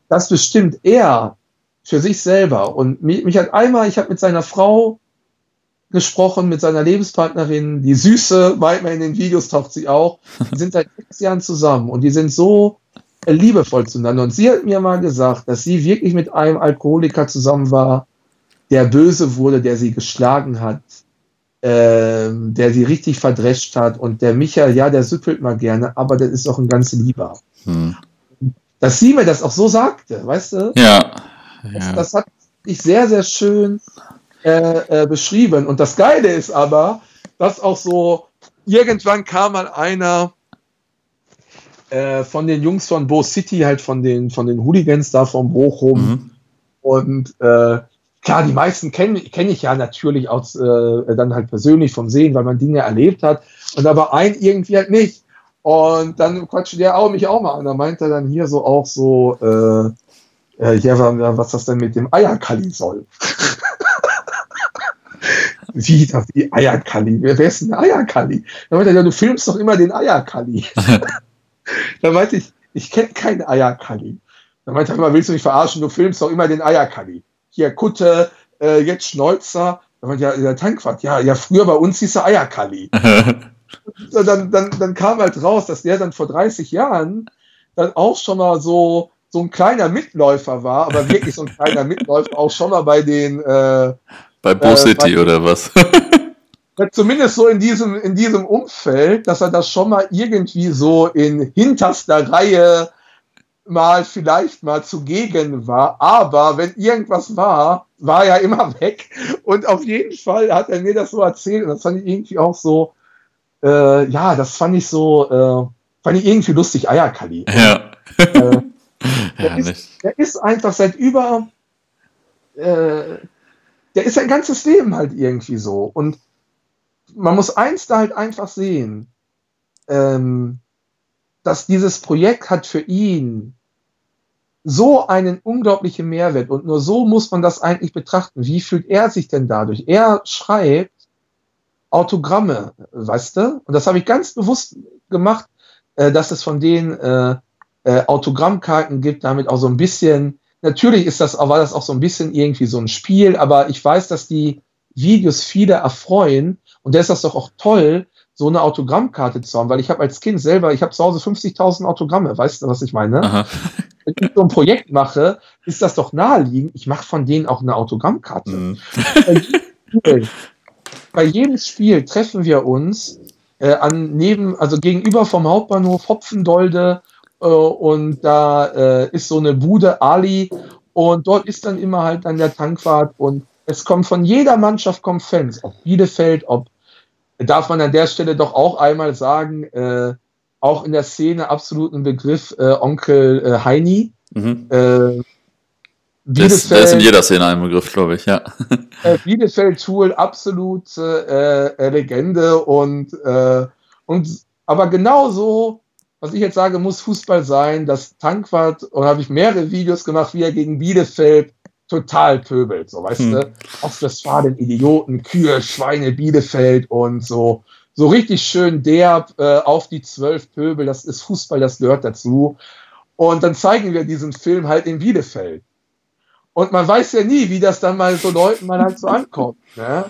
Das bestimmt er für sich selber. Und mich, mich hat einmal, ich habe mit seiner Frau gesprochen, mit seiner Lebenspartnerin, die Süße, manchmal in den Videos taucht sie auch, die sind seit sechs Jahren zusammen und die sind so äh, liebevoll zueinander. Und sie hat mir mal gesagt, dass sie wirklich mit einem Alkoholiker zusammen war, der böse wurde, der sie geschlagen hat, ähm, der sie richtig verdrescht hat. Und der Michael, ja, der süppelt mal gerne, aber der ist auch ein ganz Lieber. Hm. Dass sie mir das auch so sagte, weißt du? Ja. ja. Das, das, hat ich sehr, sehr schön äh, äh, beschrieben. Und das Geile ist aber, dass auch so, irgendwann kam mal einer äh, von den Jungs von Bo City, halt von den, von den Hooligans da vom Bochum. Mhm. Und äh, klar, die meisten kenne kenn ich ja natürlich auch äh, dann halt persönlich vom Sehen, weil man Dinge erlebt hat. Und aber ein irgendwie halt nicht. Und dann quatscht der auch mich auch mal an. Da meint er dann hier so auch so, äh, äh, ja, was das denn mit dem Eierkalli soll. Wie, das, die Eierkalli? Wer, wer ist denn der Eierkalli? Dann meinte er, ja, du filmst doch immer den Eierkalli. da meinte ich, ich kenne keinen Eierkalli. Dann meinte er immer, willst du mich verarschen? Du filmst doch immer den Eierkalli. Hier, Kutte, äh, jetzt Schnäuzer. Ja, der Tankwart, ja, ja, früher bei uns hieß er Eierkalli. dann, dann, dann kam halt raus, dass der dann vor 30 Jahren dann auch schon mal so, so ein kleiner Mitläufer war, aber wirklich so ein kleiner Mitläufer, auch schon mal bei den äh, bei Bo äh, City bei, oder was? zumindest so in diesem, in diesem Umfeld, dass er das schon mal irgendwie so in hinterster Reihe mal vielleicht mal zugegen war. Aber wenn irgendwas war, war er immer weg. Und auf jeden Fall hat er mir das so erzählt. Und das fand ich irgendwie auch so, äh, ja, das fand ich so, äh, fand ich irgendwie lustig, Eierkalli. Ja. Äh, der, ist, der, ist, einfach seit über, äh, der ist sein ganzes Leben halt irgendwie so. Und man muss eins da halt einfach sehen, ähm, dass dieses Projekt hat für ihn so einen unglaublichen Mehrwert und nur so muss man das eigentlich betrachten. Wie fühlt er sich denn dadurch? Er schreibt Autogramme, weißt du? Und das habe ich ganz bewusst gemacht, äh, dass es von denen äh, äh, Autogrammkarten gibt, damit auch so ein bisschen natürlich ist das, war das auch so ein bisschen irgendwie so ein Spiel, aber ich weiß, dass die Videos viele erfreuen und da ist das doch auch toll, so eine Autogrammkarte zu haben, weil ich habe als Kind selber, ich habe zu Hause 50.000 Autogramme, weißt du, was ich meine? Aha. Wenn ich so ein Projekt mache, ist das doch naheliegend, ich mache von denen auch eine Autogrammkarte. Mhm. Bei, jedem Spiel, treffen wir uns äh, an neben, also gegenüber vom Hauptbahnhof Hopfendolde äh, und da äh, ist so eine Bude, Ali, und dort ist dann immer halt dann der Tankwart und es kommt von jeder Mannschaft kommen Fans, ob Bielefeld, ob darf man an der Stelle doch auch einmal sagen, äh, auch in der Szene absoluten Begriff äh, Onkel äh, Heini. Mhm. Äh, Bielefeld, der ist in jeder Szene ein Begriff, glaube ich, ja. äh, Bielefeld Tool, absolute äh, Legende und, äh, und aber genauso was ich jetzt sage, muss Fußball sein. Das Tankwart, und habe ich mehrere Videos gemacht, wie er gegen Bielefeld total pöbelt, so weißt hm. du. Ostwestfalen, Idioten, Kühe, Schweine, Bielefeld und so. So richtig schön derb äh, auf die zwölf Pöbel, das ist Fußball, das gehört dazu. Und dann zeigen wir diesen Film halt in Bielefeld. Und man weiß ja nie, wie das dann mal so Leuten mal halt so ankommt. Ne?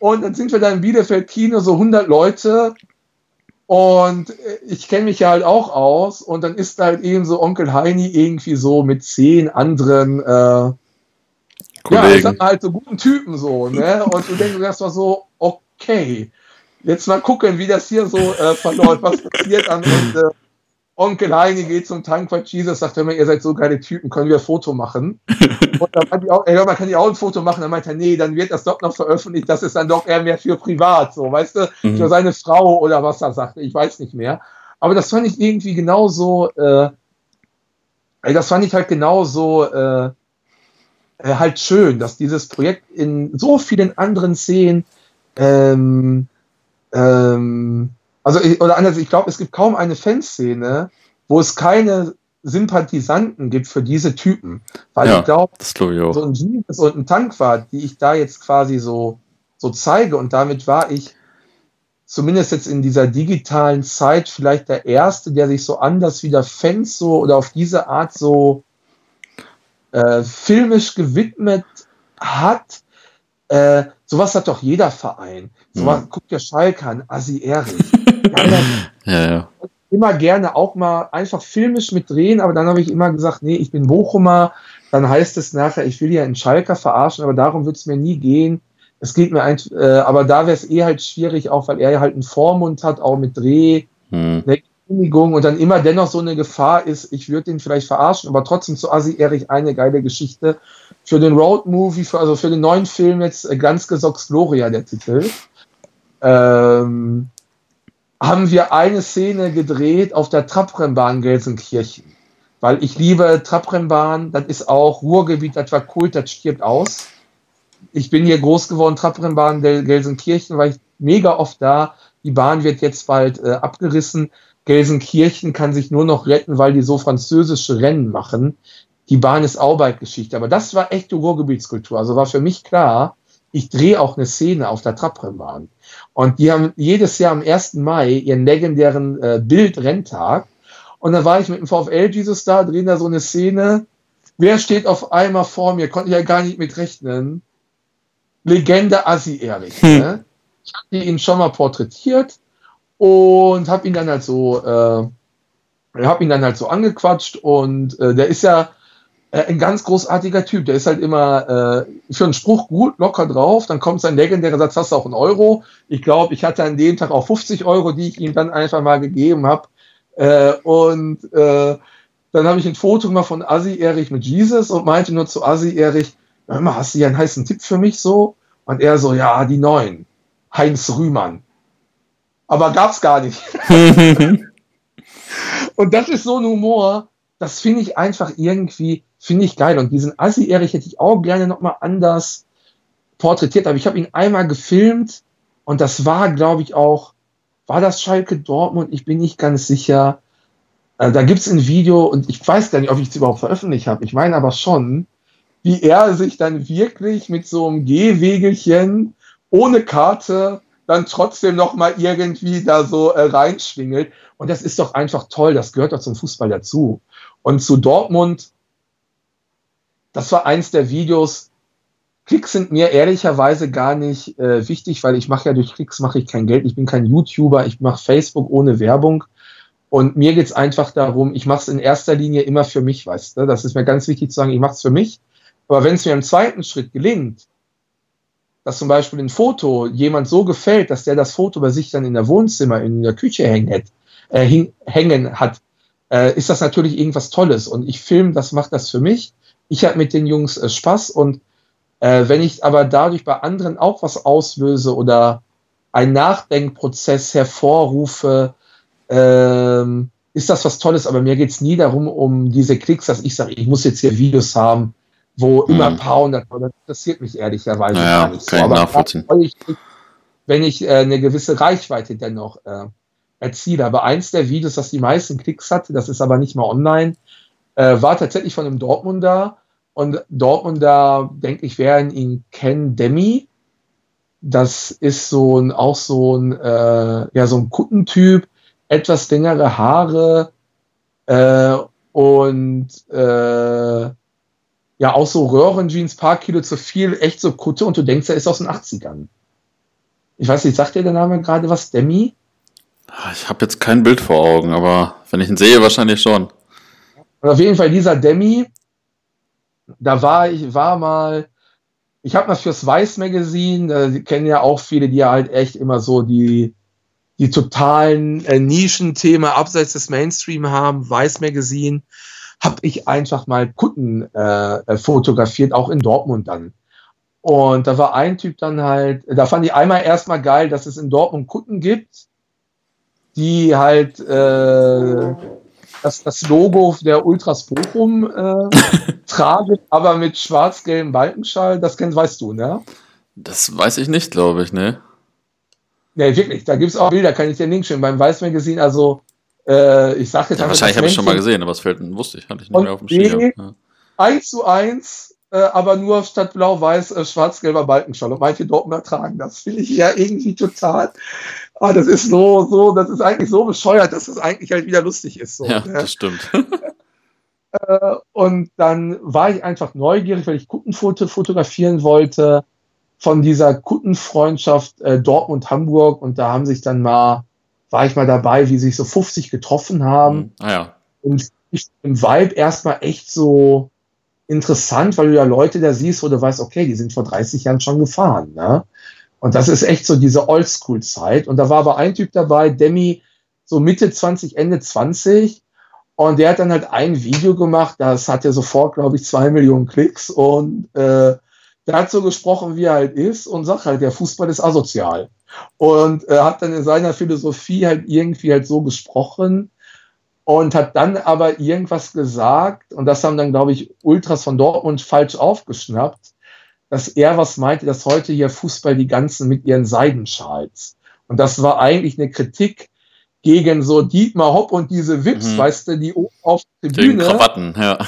Und dann sind wir da im Bielefeld Kino, so 100 Leute, und ich kenne mich ja halt auch aus und dann ist halt eben so Onkel Heini irgendwie so mit zehn anderen, äh, ja, ich sag mal halt so guten Typen so, ne? Und du denkst erstmal so, okay, jetzt mal gucken, wie das hier so äh, verläuft, was passiert am Ende. Onkel Heini geht zum Tankwart Jesus, sagt immer, ihr seid so geile Typen, können wir ein Foto machen? Und dann meinte ich auch, ey, man kann ja auch ein Foto machen. Dann meinte er, nee, dann wird das doch noch veröffentlicht, das ist dann doch eher mehr für privat, so, weißt du, mhm. für seine Frau oder was er sagte, ich weiß nicht mehr. Aber das fand ich irgendwie genauso, äh, das fand ich halt genauso, äh, äh, halt schön, dass dieses Projekt in so vielen anderen Szenen ähm, ähm, also, oder anders, ich glaube, es gibt kaum eine Fanszene, wo es keine Sympathisanten gibt für diese Typen. Weil ja, ich glaube, glaub so ein Jesus und ein Tankwart, die ich da jetzt quasi so, so zeige, und damit war ich zumindest jetzt in dieser digitalen Zeit vielleicht der Erste, der sich so anders wie der Fans so oder auf diese Art so äh, filmisch gewidmet hat. Äh, sowas hat doch jeder Verein. Sowas mhm. guckt der Schalke an, Assi Erich. ja, ja. Immer gerne auch mal einfach filmisch mit drehen, aber dann habe ich immer gesagt, nee, ich bin Bochumer. Dann heißt es nachher, ich will ja einen Schalker verarschen, aber darum wird es mir nie gehen. Es geht mir ein, äh, aber da wäre es eh halt schwierig, auch weil er halt einen Vormund hat, auch mit Dreh, hm. eine Genehmigung und dann immer dennoch so eine Gefahr ist, ich würde ihn vielleicht verarschen, aber trotzdem zu Assi Erich eine geile Geschichte. Für den Road Movie, für, also für den neuen Film jetzt äh, ganz gesocks Gloria, der Titel. Ähm, haben wir eine Szene gedreht auf der Trabrennbahn Gelsenkirchen. Weil ich liebe Trabrennbahn, das ist auch Ruhrgebiet, das war Kult, das stirbt aus. ich bin hier groß geworden, Trapperenbahn Gelsenkirchen, war ich mega oft da. Die Bahn wird jetzt bald äh, abgerissen. Gelsenkirchen kann sich nur noch retten, weil die so französische Rennen machen. Die Bahn ist auch bald Geschichte. Aber das war echte Ruhrgebietskultur. Also war für mich klar, ich drehe auch eine Szene auf der Trabrennbahn. Und die haben jedes Jahr am 1. Mai ihren legendären äh, Bild-Renntag. Und dann war ich mit dem VfL Jesus da, drehen da so eine Szene. Wer steht auf einmal vor mir? Konnte ich ja gar nicht mit rechnen. Legende Assi Erich. Hm. Ne? Ich hatte ihn schon mal porträtiert und habe ihn dann halt so, äh, habe ihn dann halt so angequatscht und äh, der ist ja äh, ein ganz großartiger Typ. Der ist halt immer äh, für einen Spruch gut locker drauf. Dann kommt sein legendärer Satz, hast du auch einen Euro. Ich glaube, ich hatte an dem Tag auch 50 Euro, die ich ihm dann einfach mal gegeben habe. Äh, und äh, dann habe ich ein Foto gemacht von Assi Erich mit Jesus und meinte nur zu Assi Erich, hör mal, hast du hier einen heißen Tipp für mich so? Und er so, ja, die neuen. Heinz Rühmann. Aber gab's gar nicht. und das ist so ein Humor, das finde ich einfach irgendwie, finde ich geil. Und diesen Assi-Erich hätte ich auch gerne nochmal anders porträtiert. Aber ich habe ihn einmal gefilmt und das war, glaube ich, auch, war das Schalke Dortmund? Ich bin nicht ganz sicher. Äh, da gibt es ein Video und ich weiß gar nicht, ob ich es überhaupt veröffentlicht habe. Ich meine aber schon, wie er sich dann wirklich mit so einem Gehwegelchen ohne Karte dann trotzdem noch mal irgendwie da so äh, reinschwingelt. Und das ist doch einfach toll. Das gehört doch zum Fußball dazu. Und zu Dortmund, das war eins der Videos. Klicks sind mir ehrlicherweise gar nicht äh, wichtig, weil ich mache ja durch Klicks mache ich kein Geld. Ich bin kein YouTuber. Ich mache Facebook ohne Werbung. Und mir geht's einfach darum, ich mache es in erster Linie immer für mich, weißt du? Das ist mir ganz wichtig zu sagen, ich mache es für mich. Aber wenn es mir im zweiten Schritt gelingt, dass zum Beispiel ein Foto jemand so gefällt, dass der das Foto bei sich dann in der Wohnzimmer, in der Küche hängen hat, äh, hängen hat, äh, ist das natürlich irgendwas Tolles. Und ich film, das macht das für mich. Ich habe mit den Jungs äh, Spaß und äh, wenn ich aber dadurch bei anderen auch was auslöse oder einen Nachdenkprozess hervorrufe, ähm, ist das was Tolles. Aber mir geht's nie darum, um diese Klicks, dass ich sage, ich muss jetzt hier Videos haben, wo hm. immer ein paar hundert, das interessiert mich ehrlicherweise naja, gar nicht so. Aber nachvollziehen. Ich, wenn ich äh, eine gewisse Reichweite dennoch äh, erziele. Aber eins der Videos, das die meisten Klicks hatte, das ist aber nicht mal online, äh, war tatsächlich von einem Dortmunder. Und Dortmunder, denke ich, werden ihn kennen, Demi. Das ist so ein, auch so ein, äh, ja, so ein Kuttentyp, etwas längere Haare äh, und äh, ja auch so Röhrenjeans, paar Kilo zu viel, echt so Kutte und du denkst, er ist aus den 80ern. Ich weiß nicht, sagt dir der Name gerade was? Demi? Ah, ich habe jetzt kein Bild vor Augen, aber wenn ich ihn sehe, wahrscheinlich schon. Und auf jeden Fall dieser Demi, da war ich, war mal, ich habe mal fürs Weiß Magazine, da kennen ja auch viele, die halt echt immer so die, die totalen äh, Nischenthemen abseits des Mainstream haben, Weiß Magazine habe ich einfach mal Kunden äh, fotografiert, auch in Dortmund dann. Und da war ein Typ dann halt, da fand ich einmal erstmal geil, dass es in Dortmund Kunden gibt, die halt äh, das, das Logo der Ultras Bochum äh, tragen, aber mit schwarz-gelbem Balkenschall. Das kennst, weißt du, ne? Das weiß ich nicht, glaube ich, ne? Ne, wirklich. Da gibt es auch Bilder, kann ich dir Link schicken. Beim Weiß Magazine, also äh, ich sage jetzt ja, Wahrscheinlich habe ich schon mal gesehen, aber es fällt, wusste ich, hatte ich nicht mehr auf dem Schirm. Ja. 1 zu 1, äh, aber nur statt blau-weiß äh, schwarz-gelber Balkenschall. Und manche Dortmunder tragen das. Finde ich ja irgendwie total. Ah, das ist so, so, das ist eigentlich so bescheuert, dass es das eigentlich halt wieder lustig ist. So, ja, ne? das stimmt. Äh, und dann war ich einfach neugierig, weil ich Kuttenfoto fotografieren wollte von dieser Kuttenfreundschaft äh, Dortmund-Hamburg. Und da haben sich dann mal war ich mal dabei, wie sich so 50 getroffen haben. Mhm. Ah, ja. Und ich im Vibe erstmal echt so interessant, weil du ja Leute da siehst, wo du weißt, okay, die sind vor 30 Jahren schon gefahren. Ne? Und das ist echt so diese Oldschool-Zeit. Und da war aber ein Typ dabei, Demi, so Mitte 20, Ende 20. Und der hat dann halt ein Video gemacht, das hat ja sofort, glaube ich, zwei Millionen Klicks. Und äh, so gesprochen, wie er halt ist und sagt halt, der Fußball ist asozial. Und äh, hat dann in seiner Philosophie halt irgendwie halt so gesprochen und hat dann aber irgendwas gesagt und das haben dann, glaube ich, Ultras von Dortmund falsch aufgeschnappt, dass er was meinte, dass heute hier Fußball die ganzen mit ihren Seidenschals. Und das war eigentlich eine Kritik gegen so Dietmar Hopp und diese Wips, mhm. weißt du, die oben auf der Bühne Krawatten, ja.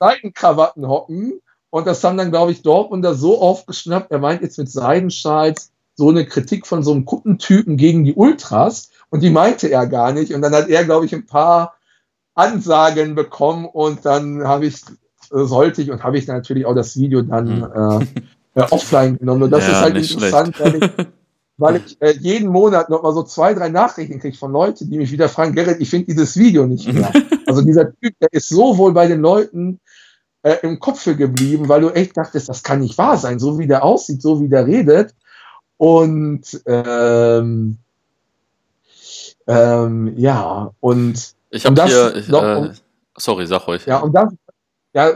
Seidenkrawatten hocken. Und das haben dann, glaube ich, Dortmunder so aufgeschnappt. Er meint jetzt mit Seidenschals so eine Kritik von so einem Kuttentypen gegen die Ultras. Und die meinte er gar nicht. Und dann hat er, glaube ich, ein paar Ansagen bekommen. Und dann habe ich, sollte ich und habe ich natürlich auch das Video dann mhm. äh, offline genommen. Und das ja, ist halt interessant, weil ich, weil ich äh, jeden Monat noch mal so zwei, drei Nachrichten kriege von Leuten, die mich wieder fragen, Gerrit, ich finde dieses Video nicht mehr. also dieser Typ, der ist so wohl bei den Leuten äh, im Kopf geblieben, weil du echt dachtest, das kann nicht wahr sein, so wie der aussieht, so wie der redet. Und ähm, ähm, ja, und ich habe hier, ich, äh, sorry, sag euch. Ja, und das, ja,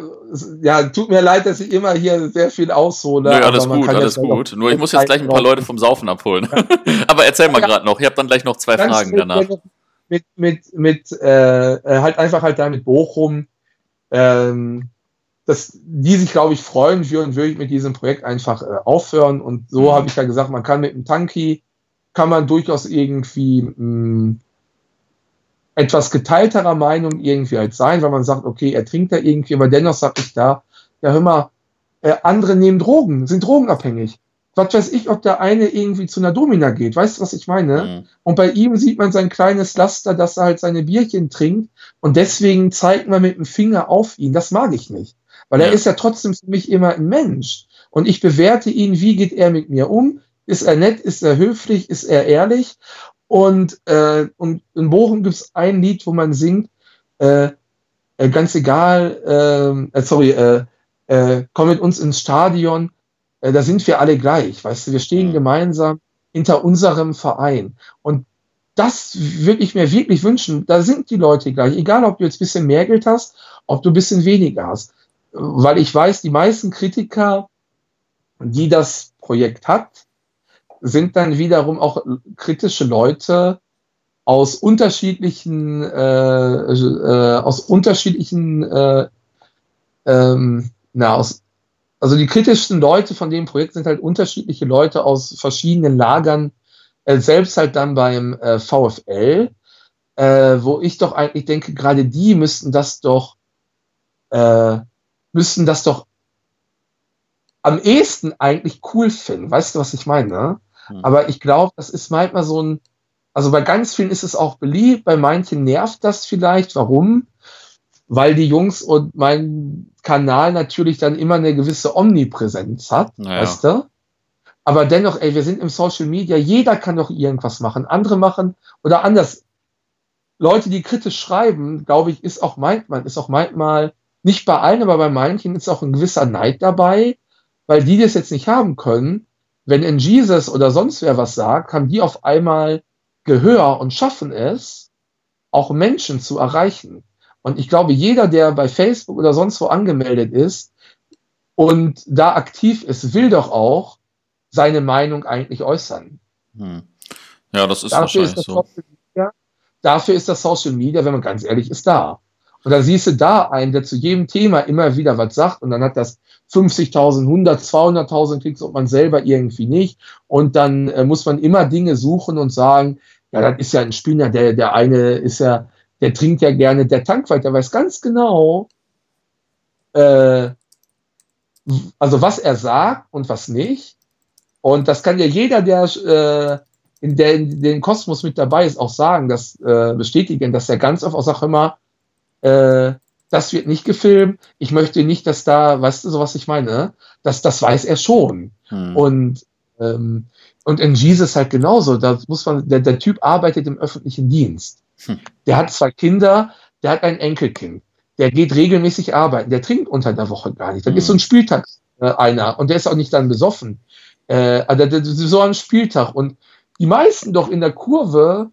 ja, tut mir leid, dass ich immer hier sehr viel aushole. Nö, alles gut, alles gut. Nur ich muss jetzt gleich ein paar Leute vom Saufen abholen. Ja. aber erzähl mal ja. gerade noch. Ich habe dann gleich noch zwei Fragen danach. Mit, mit, mit äh, äh, halt einfach halt da mit Bochum, ähm, dass die sich, glaube ich, freuen würden, würde ich mit diesem Projekt einfach äh, aufhören. Und so mhm. habe ich ja gesagt, man kann mit dem Tanki, kann man durchaus irgendwie mh, mm, etwas geteilterer Meinung irgendwie halt sein, weil man sagt, okay, er trinkt da irgendwie, aber dennoch sage ich da, ja hör mal, äh, andere nehmen Drogen, sind drogenabhängig. Was weiß ich, ob der eine irgendwie zu einer Domina geht. Weißt du, was ich meine? Mhm. Und bei ihm sieht man sein kleines Laster, dass er halt seine Bierchen trinkt und deswegen zeigt man mit dem Finger auf ihn. Das mag ich nicht. Weil ja. er ist ja trotzdem für mich immer ein Mensch. Und ich bewerte ihn, wie geht er mit mir um? Ist er nett? Ist er höflich? Ist er ehrlich? Und, äh, und in Bochum gibt es ein Lied, wo man singt, äh, äh, ganz egal, ähm, äh, sorry, äh, äh, komm mit uns ins Stadion, äh, da sind wir alle gleich, weißt du, wir stehen mhm. gemeinsam hinter unserem Verein. Und das würde ich mir wirklich wünschen, da sind die Leute gleich, egal ob du jetzt ein bisschen mehr Geld hast, ob du ein bisschen weniger hast. Weil ich weiß, die meisten Kritiker, die das Projekt hat, sind dann wiederum auch kritische Leute aus unterschiedlichen, äh, äh, aus unterschiedlichen, äh, ähm, na, aus, also die kritischsten Leute von dem Projekt sind halt unterschiedliche Leute aus verschiedenen Lagern, äh, selbst halt dann beim äh, VfL, äh, wo ich doch eigentlich denke, gerade die müssten das doch, müssten das doch am ehesten eigentlich cool finden. Weißt du, was ich meine? Hm. Aber ich glaube, das ist manchmal so ein, also bei ganz vielen ist es auch beliebt, bei manchen nervt das vielleicht. Warum? Weil die Jungs und mein Kanal natürlich dann immer eine gewisse Omnipräsenz hat, naja. weißt du? Aber dennoch, ey, wir sind im Social Media, jeder kann doch irgendwas machen. Andere machen oder anders. Leute, die kritisch schreiben, glaube ich, ist auch manchmal, ist auch manchmal, nicht bei allen, aber bei manchen ist auch ein gewisser Neid dabei, weil die das jetzt nicht haben können wenn in Jesus oder sonst wer was sagt, haben die auf einmal Gehör und schaffen es, auch Menschen zu erreichen. Und ich glaube, jeder, der bei Facebook oder sonst wo angemeldet ist und da aktiv ist, will doch auch seine Meinung eigentlich äußern. Hm. Ja, das ist dafür wahrscheinlich ist so. Media, dafür ist das Social Media, wenn man ganz ehrlich ist, da. Und da siehst du da einen, der zu jedem Thema immer wieder was sagt und dann hat das 50.000, 100, 200.000 Klicks und man selber irgendwie nicht. Und dann äh, muss man immer Dinge suchen und sagen, ja, das ist ja ein Spinner, der, der eine ist ja, der trinkt ja gerne, der Tankwart, der weiß ganz genau, äh, also was er sagt und was nicht. Und das kann ja jeder, der äh, in, der, in den Kosmos mit dabei ist, auch sagen, das äh, bestätigen, dass er ganz oft auch sagt immer, äh, das wird nicht gefilmt. Ich möchte nicht, dass da, weißt du, so was ich meine? Das, das weiß er schon. Hm. Und, ähm, und in Jesus halt genauso. Da muss man, der, der Typ arbeitet im öffentlichen Dienst. Hm. Der hat zwei Kinder, der hat ein Enkelkind. Der geht regelmäßig arbeiten. Der trinkt unter der Woche gar nicht. Dann hm. ist so ein Spieltag äh, einer und der ist auch nicht dann besoffen. Äh, also so ein Spieltag. Und die meisten doch in der Kurve,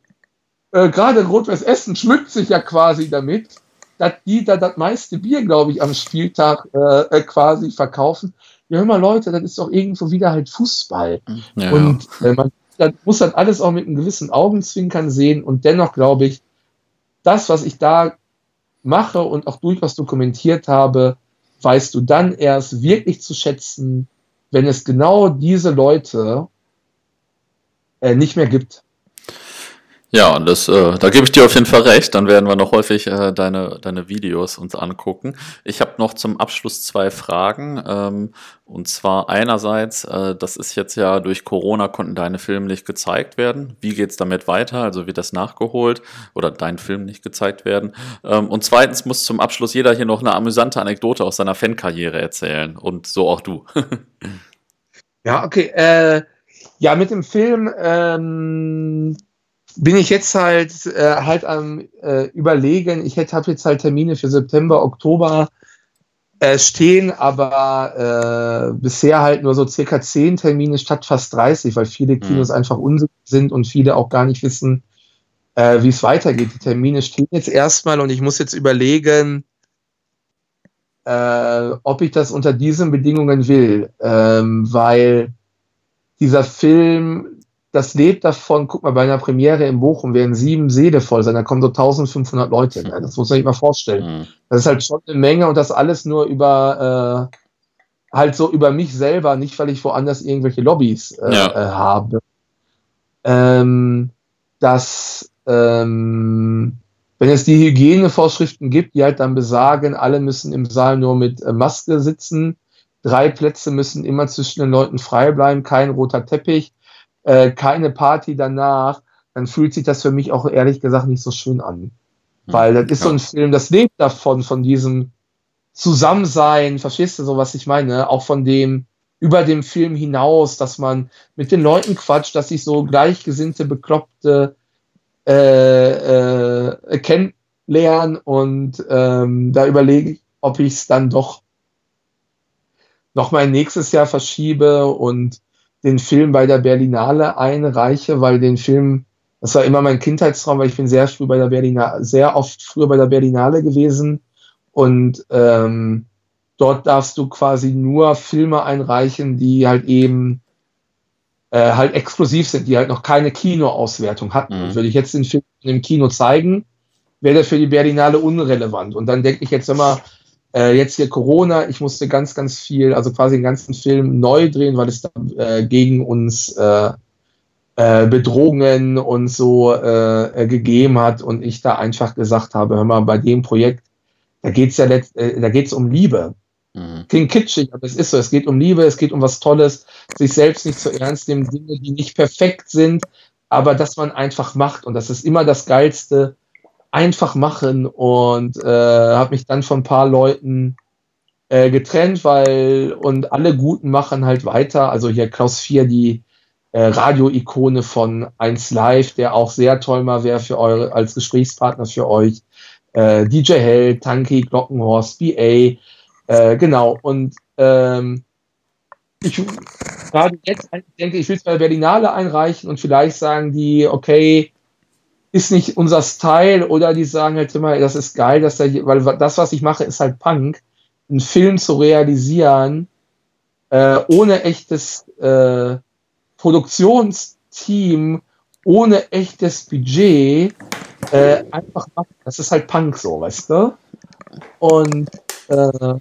äh, gerade Rot-Weiß Essen, schmückt sich ja quasi damit dass die da das meiste Bier, glaube ich, am Spieltag äh, äh, quasi verkaufen. Ja, hör mal, Leute, das ist doch irgendwo wieder halt Fußball. Ja. Und äh, man das muss dann alles auch mit einem gewissen Augenzwinkern sehen. Und dennoch glaube ich, das, was ich da mache und auch durchaus dokumentiert habe, weißt du dann erst wirklich zu schätzen, wenn es genau diese Leute äh, nicht mehr gibt. Ja, und das, äh, da gebe ich dir auf jeden Fall recht. Dann werden wir noch häufig äh, deine, deine Videos uns angucken. Ich habe noch zum Abschluss zwei Fragen. Ähm, und zwar einerseits, äh, das ist jetzt ja durch Corona konnten deine Filme nicht gezeigt werden. Wie geht's damit weiter? Also wird das nachgeholt oder dein Film nicht gezeigt werden? Ähm, und zweitens muss zum Abschluss jeder hier noch eine amüsante Anekdote aus seiner Fankarriere erzählen. Und so auch du. ja, okay. Äh, ja, mit dem Film. Ähm bin ich jetzt halt äh, halt am äh, überlegen. Ich hätte habe jetzt halt Termine für September, Oktober äh, stehen, aber äh, bisher halt nur so circa zehn Termine statt fast 30, weil viele mhm. Kinos mhm. einfach unsicher sind und viele auch gar nicht wissen, äh, wie es weitergeht. Die Termine stehen jetzt erstmal und ich muss jetzt überlegen, äh, ob ich das unter diesen Bedingungen will, ähm, weil dieser Film das lebt davon, guck mal, bei einer Premiere in Bochum werden sieben Seele voll sein, da kommen so 1500 Leute. Ne? Das muss man sich mal vorstellen. Mhm. Das ist halt schon eine Menge und das alles nur über, äh, halt so über mich selber, nicht weil ich woanders irgendwelche Lobbys äh, ja. äh, habe. Ähm, dass, ähm, wenn es die Hygienevorschriften gibt, die halt dann besagen, alle müssen im Saal nur mit äh, Maske sitzen, drei Plätze müssen immer zwischen den Leuten frei bleiben, kein roter Teppich, äh, keine Party danach, dann fühlt sich das für mich auch ehrlich gesagt nicht so schön an. Mhm. Weil das ist ja. so ein Film, das lebt davon, von diesem Zusammensein, verstehst du so, was ich meine? Auch von dem, über dem Film hinaus, dass man mit den Leuten quatscht, dass sich so gleichgesinnte, bekloppte äh, äh, kennenlernen und ähm, da überlege ich, ob ich es dann doch noch mal nächstes Jahr verschiebe und den Film bei der Berlinale einreiche, weil den Film, das war immer mein Kindheitstraum, weil ich bin sehr früh bei der Berlinale, sehr oft früher bei der Berlinale gewesen und ähm, dort darfst du quasi nur Filme einreichen, die halt eben äh, halt exklusiv sind, die halt noch keine Kinoauswertung hatten. Mhm. Würde ich jetzt den Film im Kino zeigen, wäre der für die Berlinale unrelevant. Und dann denke ich jetzt immer, äh, jetzt hier Corona, ich musste ganz, ganz viel, also quasi den ganzen Film neu drehen, weil es da äh, gegen uns äh, äh Bedrohungen und so äh, gegeben hat und ich da einfach gesagt habe, hör mal, bei dem Projekt, da geht es ja letzt, äh, da geht's um Liebe. Mhm. Klingt kitschig, aber es ist so. Es geht um Liebe, es geht um was Tolles, sich selbst nicht zu ernst nehmen, Dinge, die nicht perfekt sind, aber dass man einfach macht. Und das ist immer das Geilste, einfach machen und äh, habe mich dann von ein paar Leuten äh, getrennt, weil und alle Guten machen halt weiter. Also hier Klaus Vier, die äh, Radio-Ikone von 1 Live, der auch sehr toll mal wäre für eure als Gesprächspartner für euch. Äh, DJ Hell, Tanky, Glockenhorst, BA, äh, genau. Und ähm, ich gerade jetzt denke, ich will es bei Berlinale einreichen und vielleicht sagen die, okay, ist nicht unser Style oder die sagen halt immer, das ist geil, dass der, weil das, was ich mache, ist halt Punk, einen Film zu realisieren, äh, ohne echtes äh, Produktionsteam, ohne echtes Budget, äh, einfach machen. Das ist halt Punk so, weißt du? Und äh,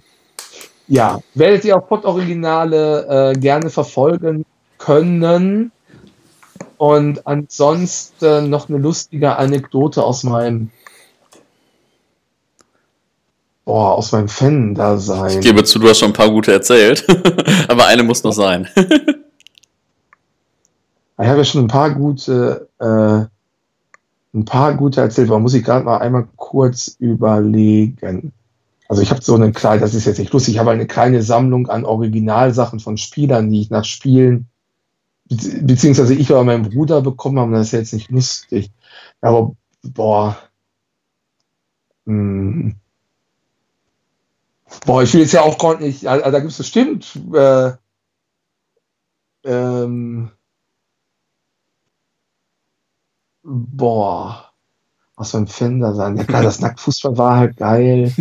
ja, werdet ihr auch Pod-Originale äh, gerne verfolgen können. Und ansonsten noch eine lustige Anekdote aus meinem Boah, aus meinem Fan-Dasein. Ich gebe zu, du hast schon ein paar gute erzählt. Aber eine muss noch sein. ich habe ja schon ein paar gute, äh, ein paar gute erzählt. Aber muss ich gerade mal einmal kurz überlegen. Also ich habe so eine kleine, das ist jetzt nicht lustig, ich habe eine kleine Sammlung an Originalsachen von Spielern, die ich nach Spielen beziehungsweise ich oder mein Bruder bekommen haben, das ist jetzt nicht lustig. Aber, boah. Mh. Hm. Boah, ich will jetzt ja auch gar nicht, also, da gibt es bestimmt, äh, ähm, boah, was für ein Fender sein. Ja klar, das Nacktfußball war halt geil.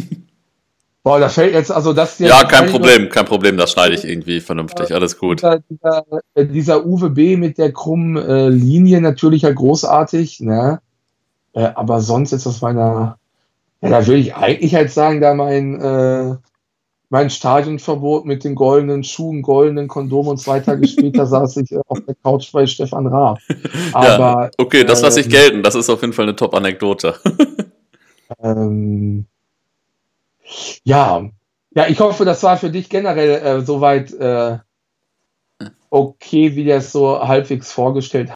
Boah, da fällt jetzt, also das Ja, kein Problem, kein Problem, das schneide ich irgendwie vernünftig, alles gut. Dieser, dieser, äh, dieser Uwe B. mit der krummen äh, Linie natürlich halt großartig, ne? Äh, aber sonst ist das meiner, ja, da würde ich eigentlich halt sagen, da mein, äh, mein Stadionverbot mit den goldenen Schuhen, goldenen Kondomen und zwei Tage später saß ich äh, auf der Couch bei Stefan Raab. Aber, ja, okay, das lasse ich ähm, gelten. Das ist auf jeden Fall eine Top-Anekdote. ähm, ja, ja, ich hoffe, das war für dich generell äh, soweit äh, okay, wie der es so halbwegs vorgestellt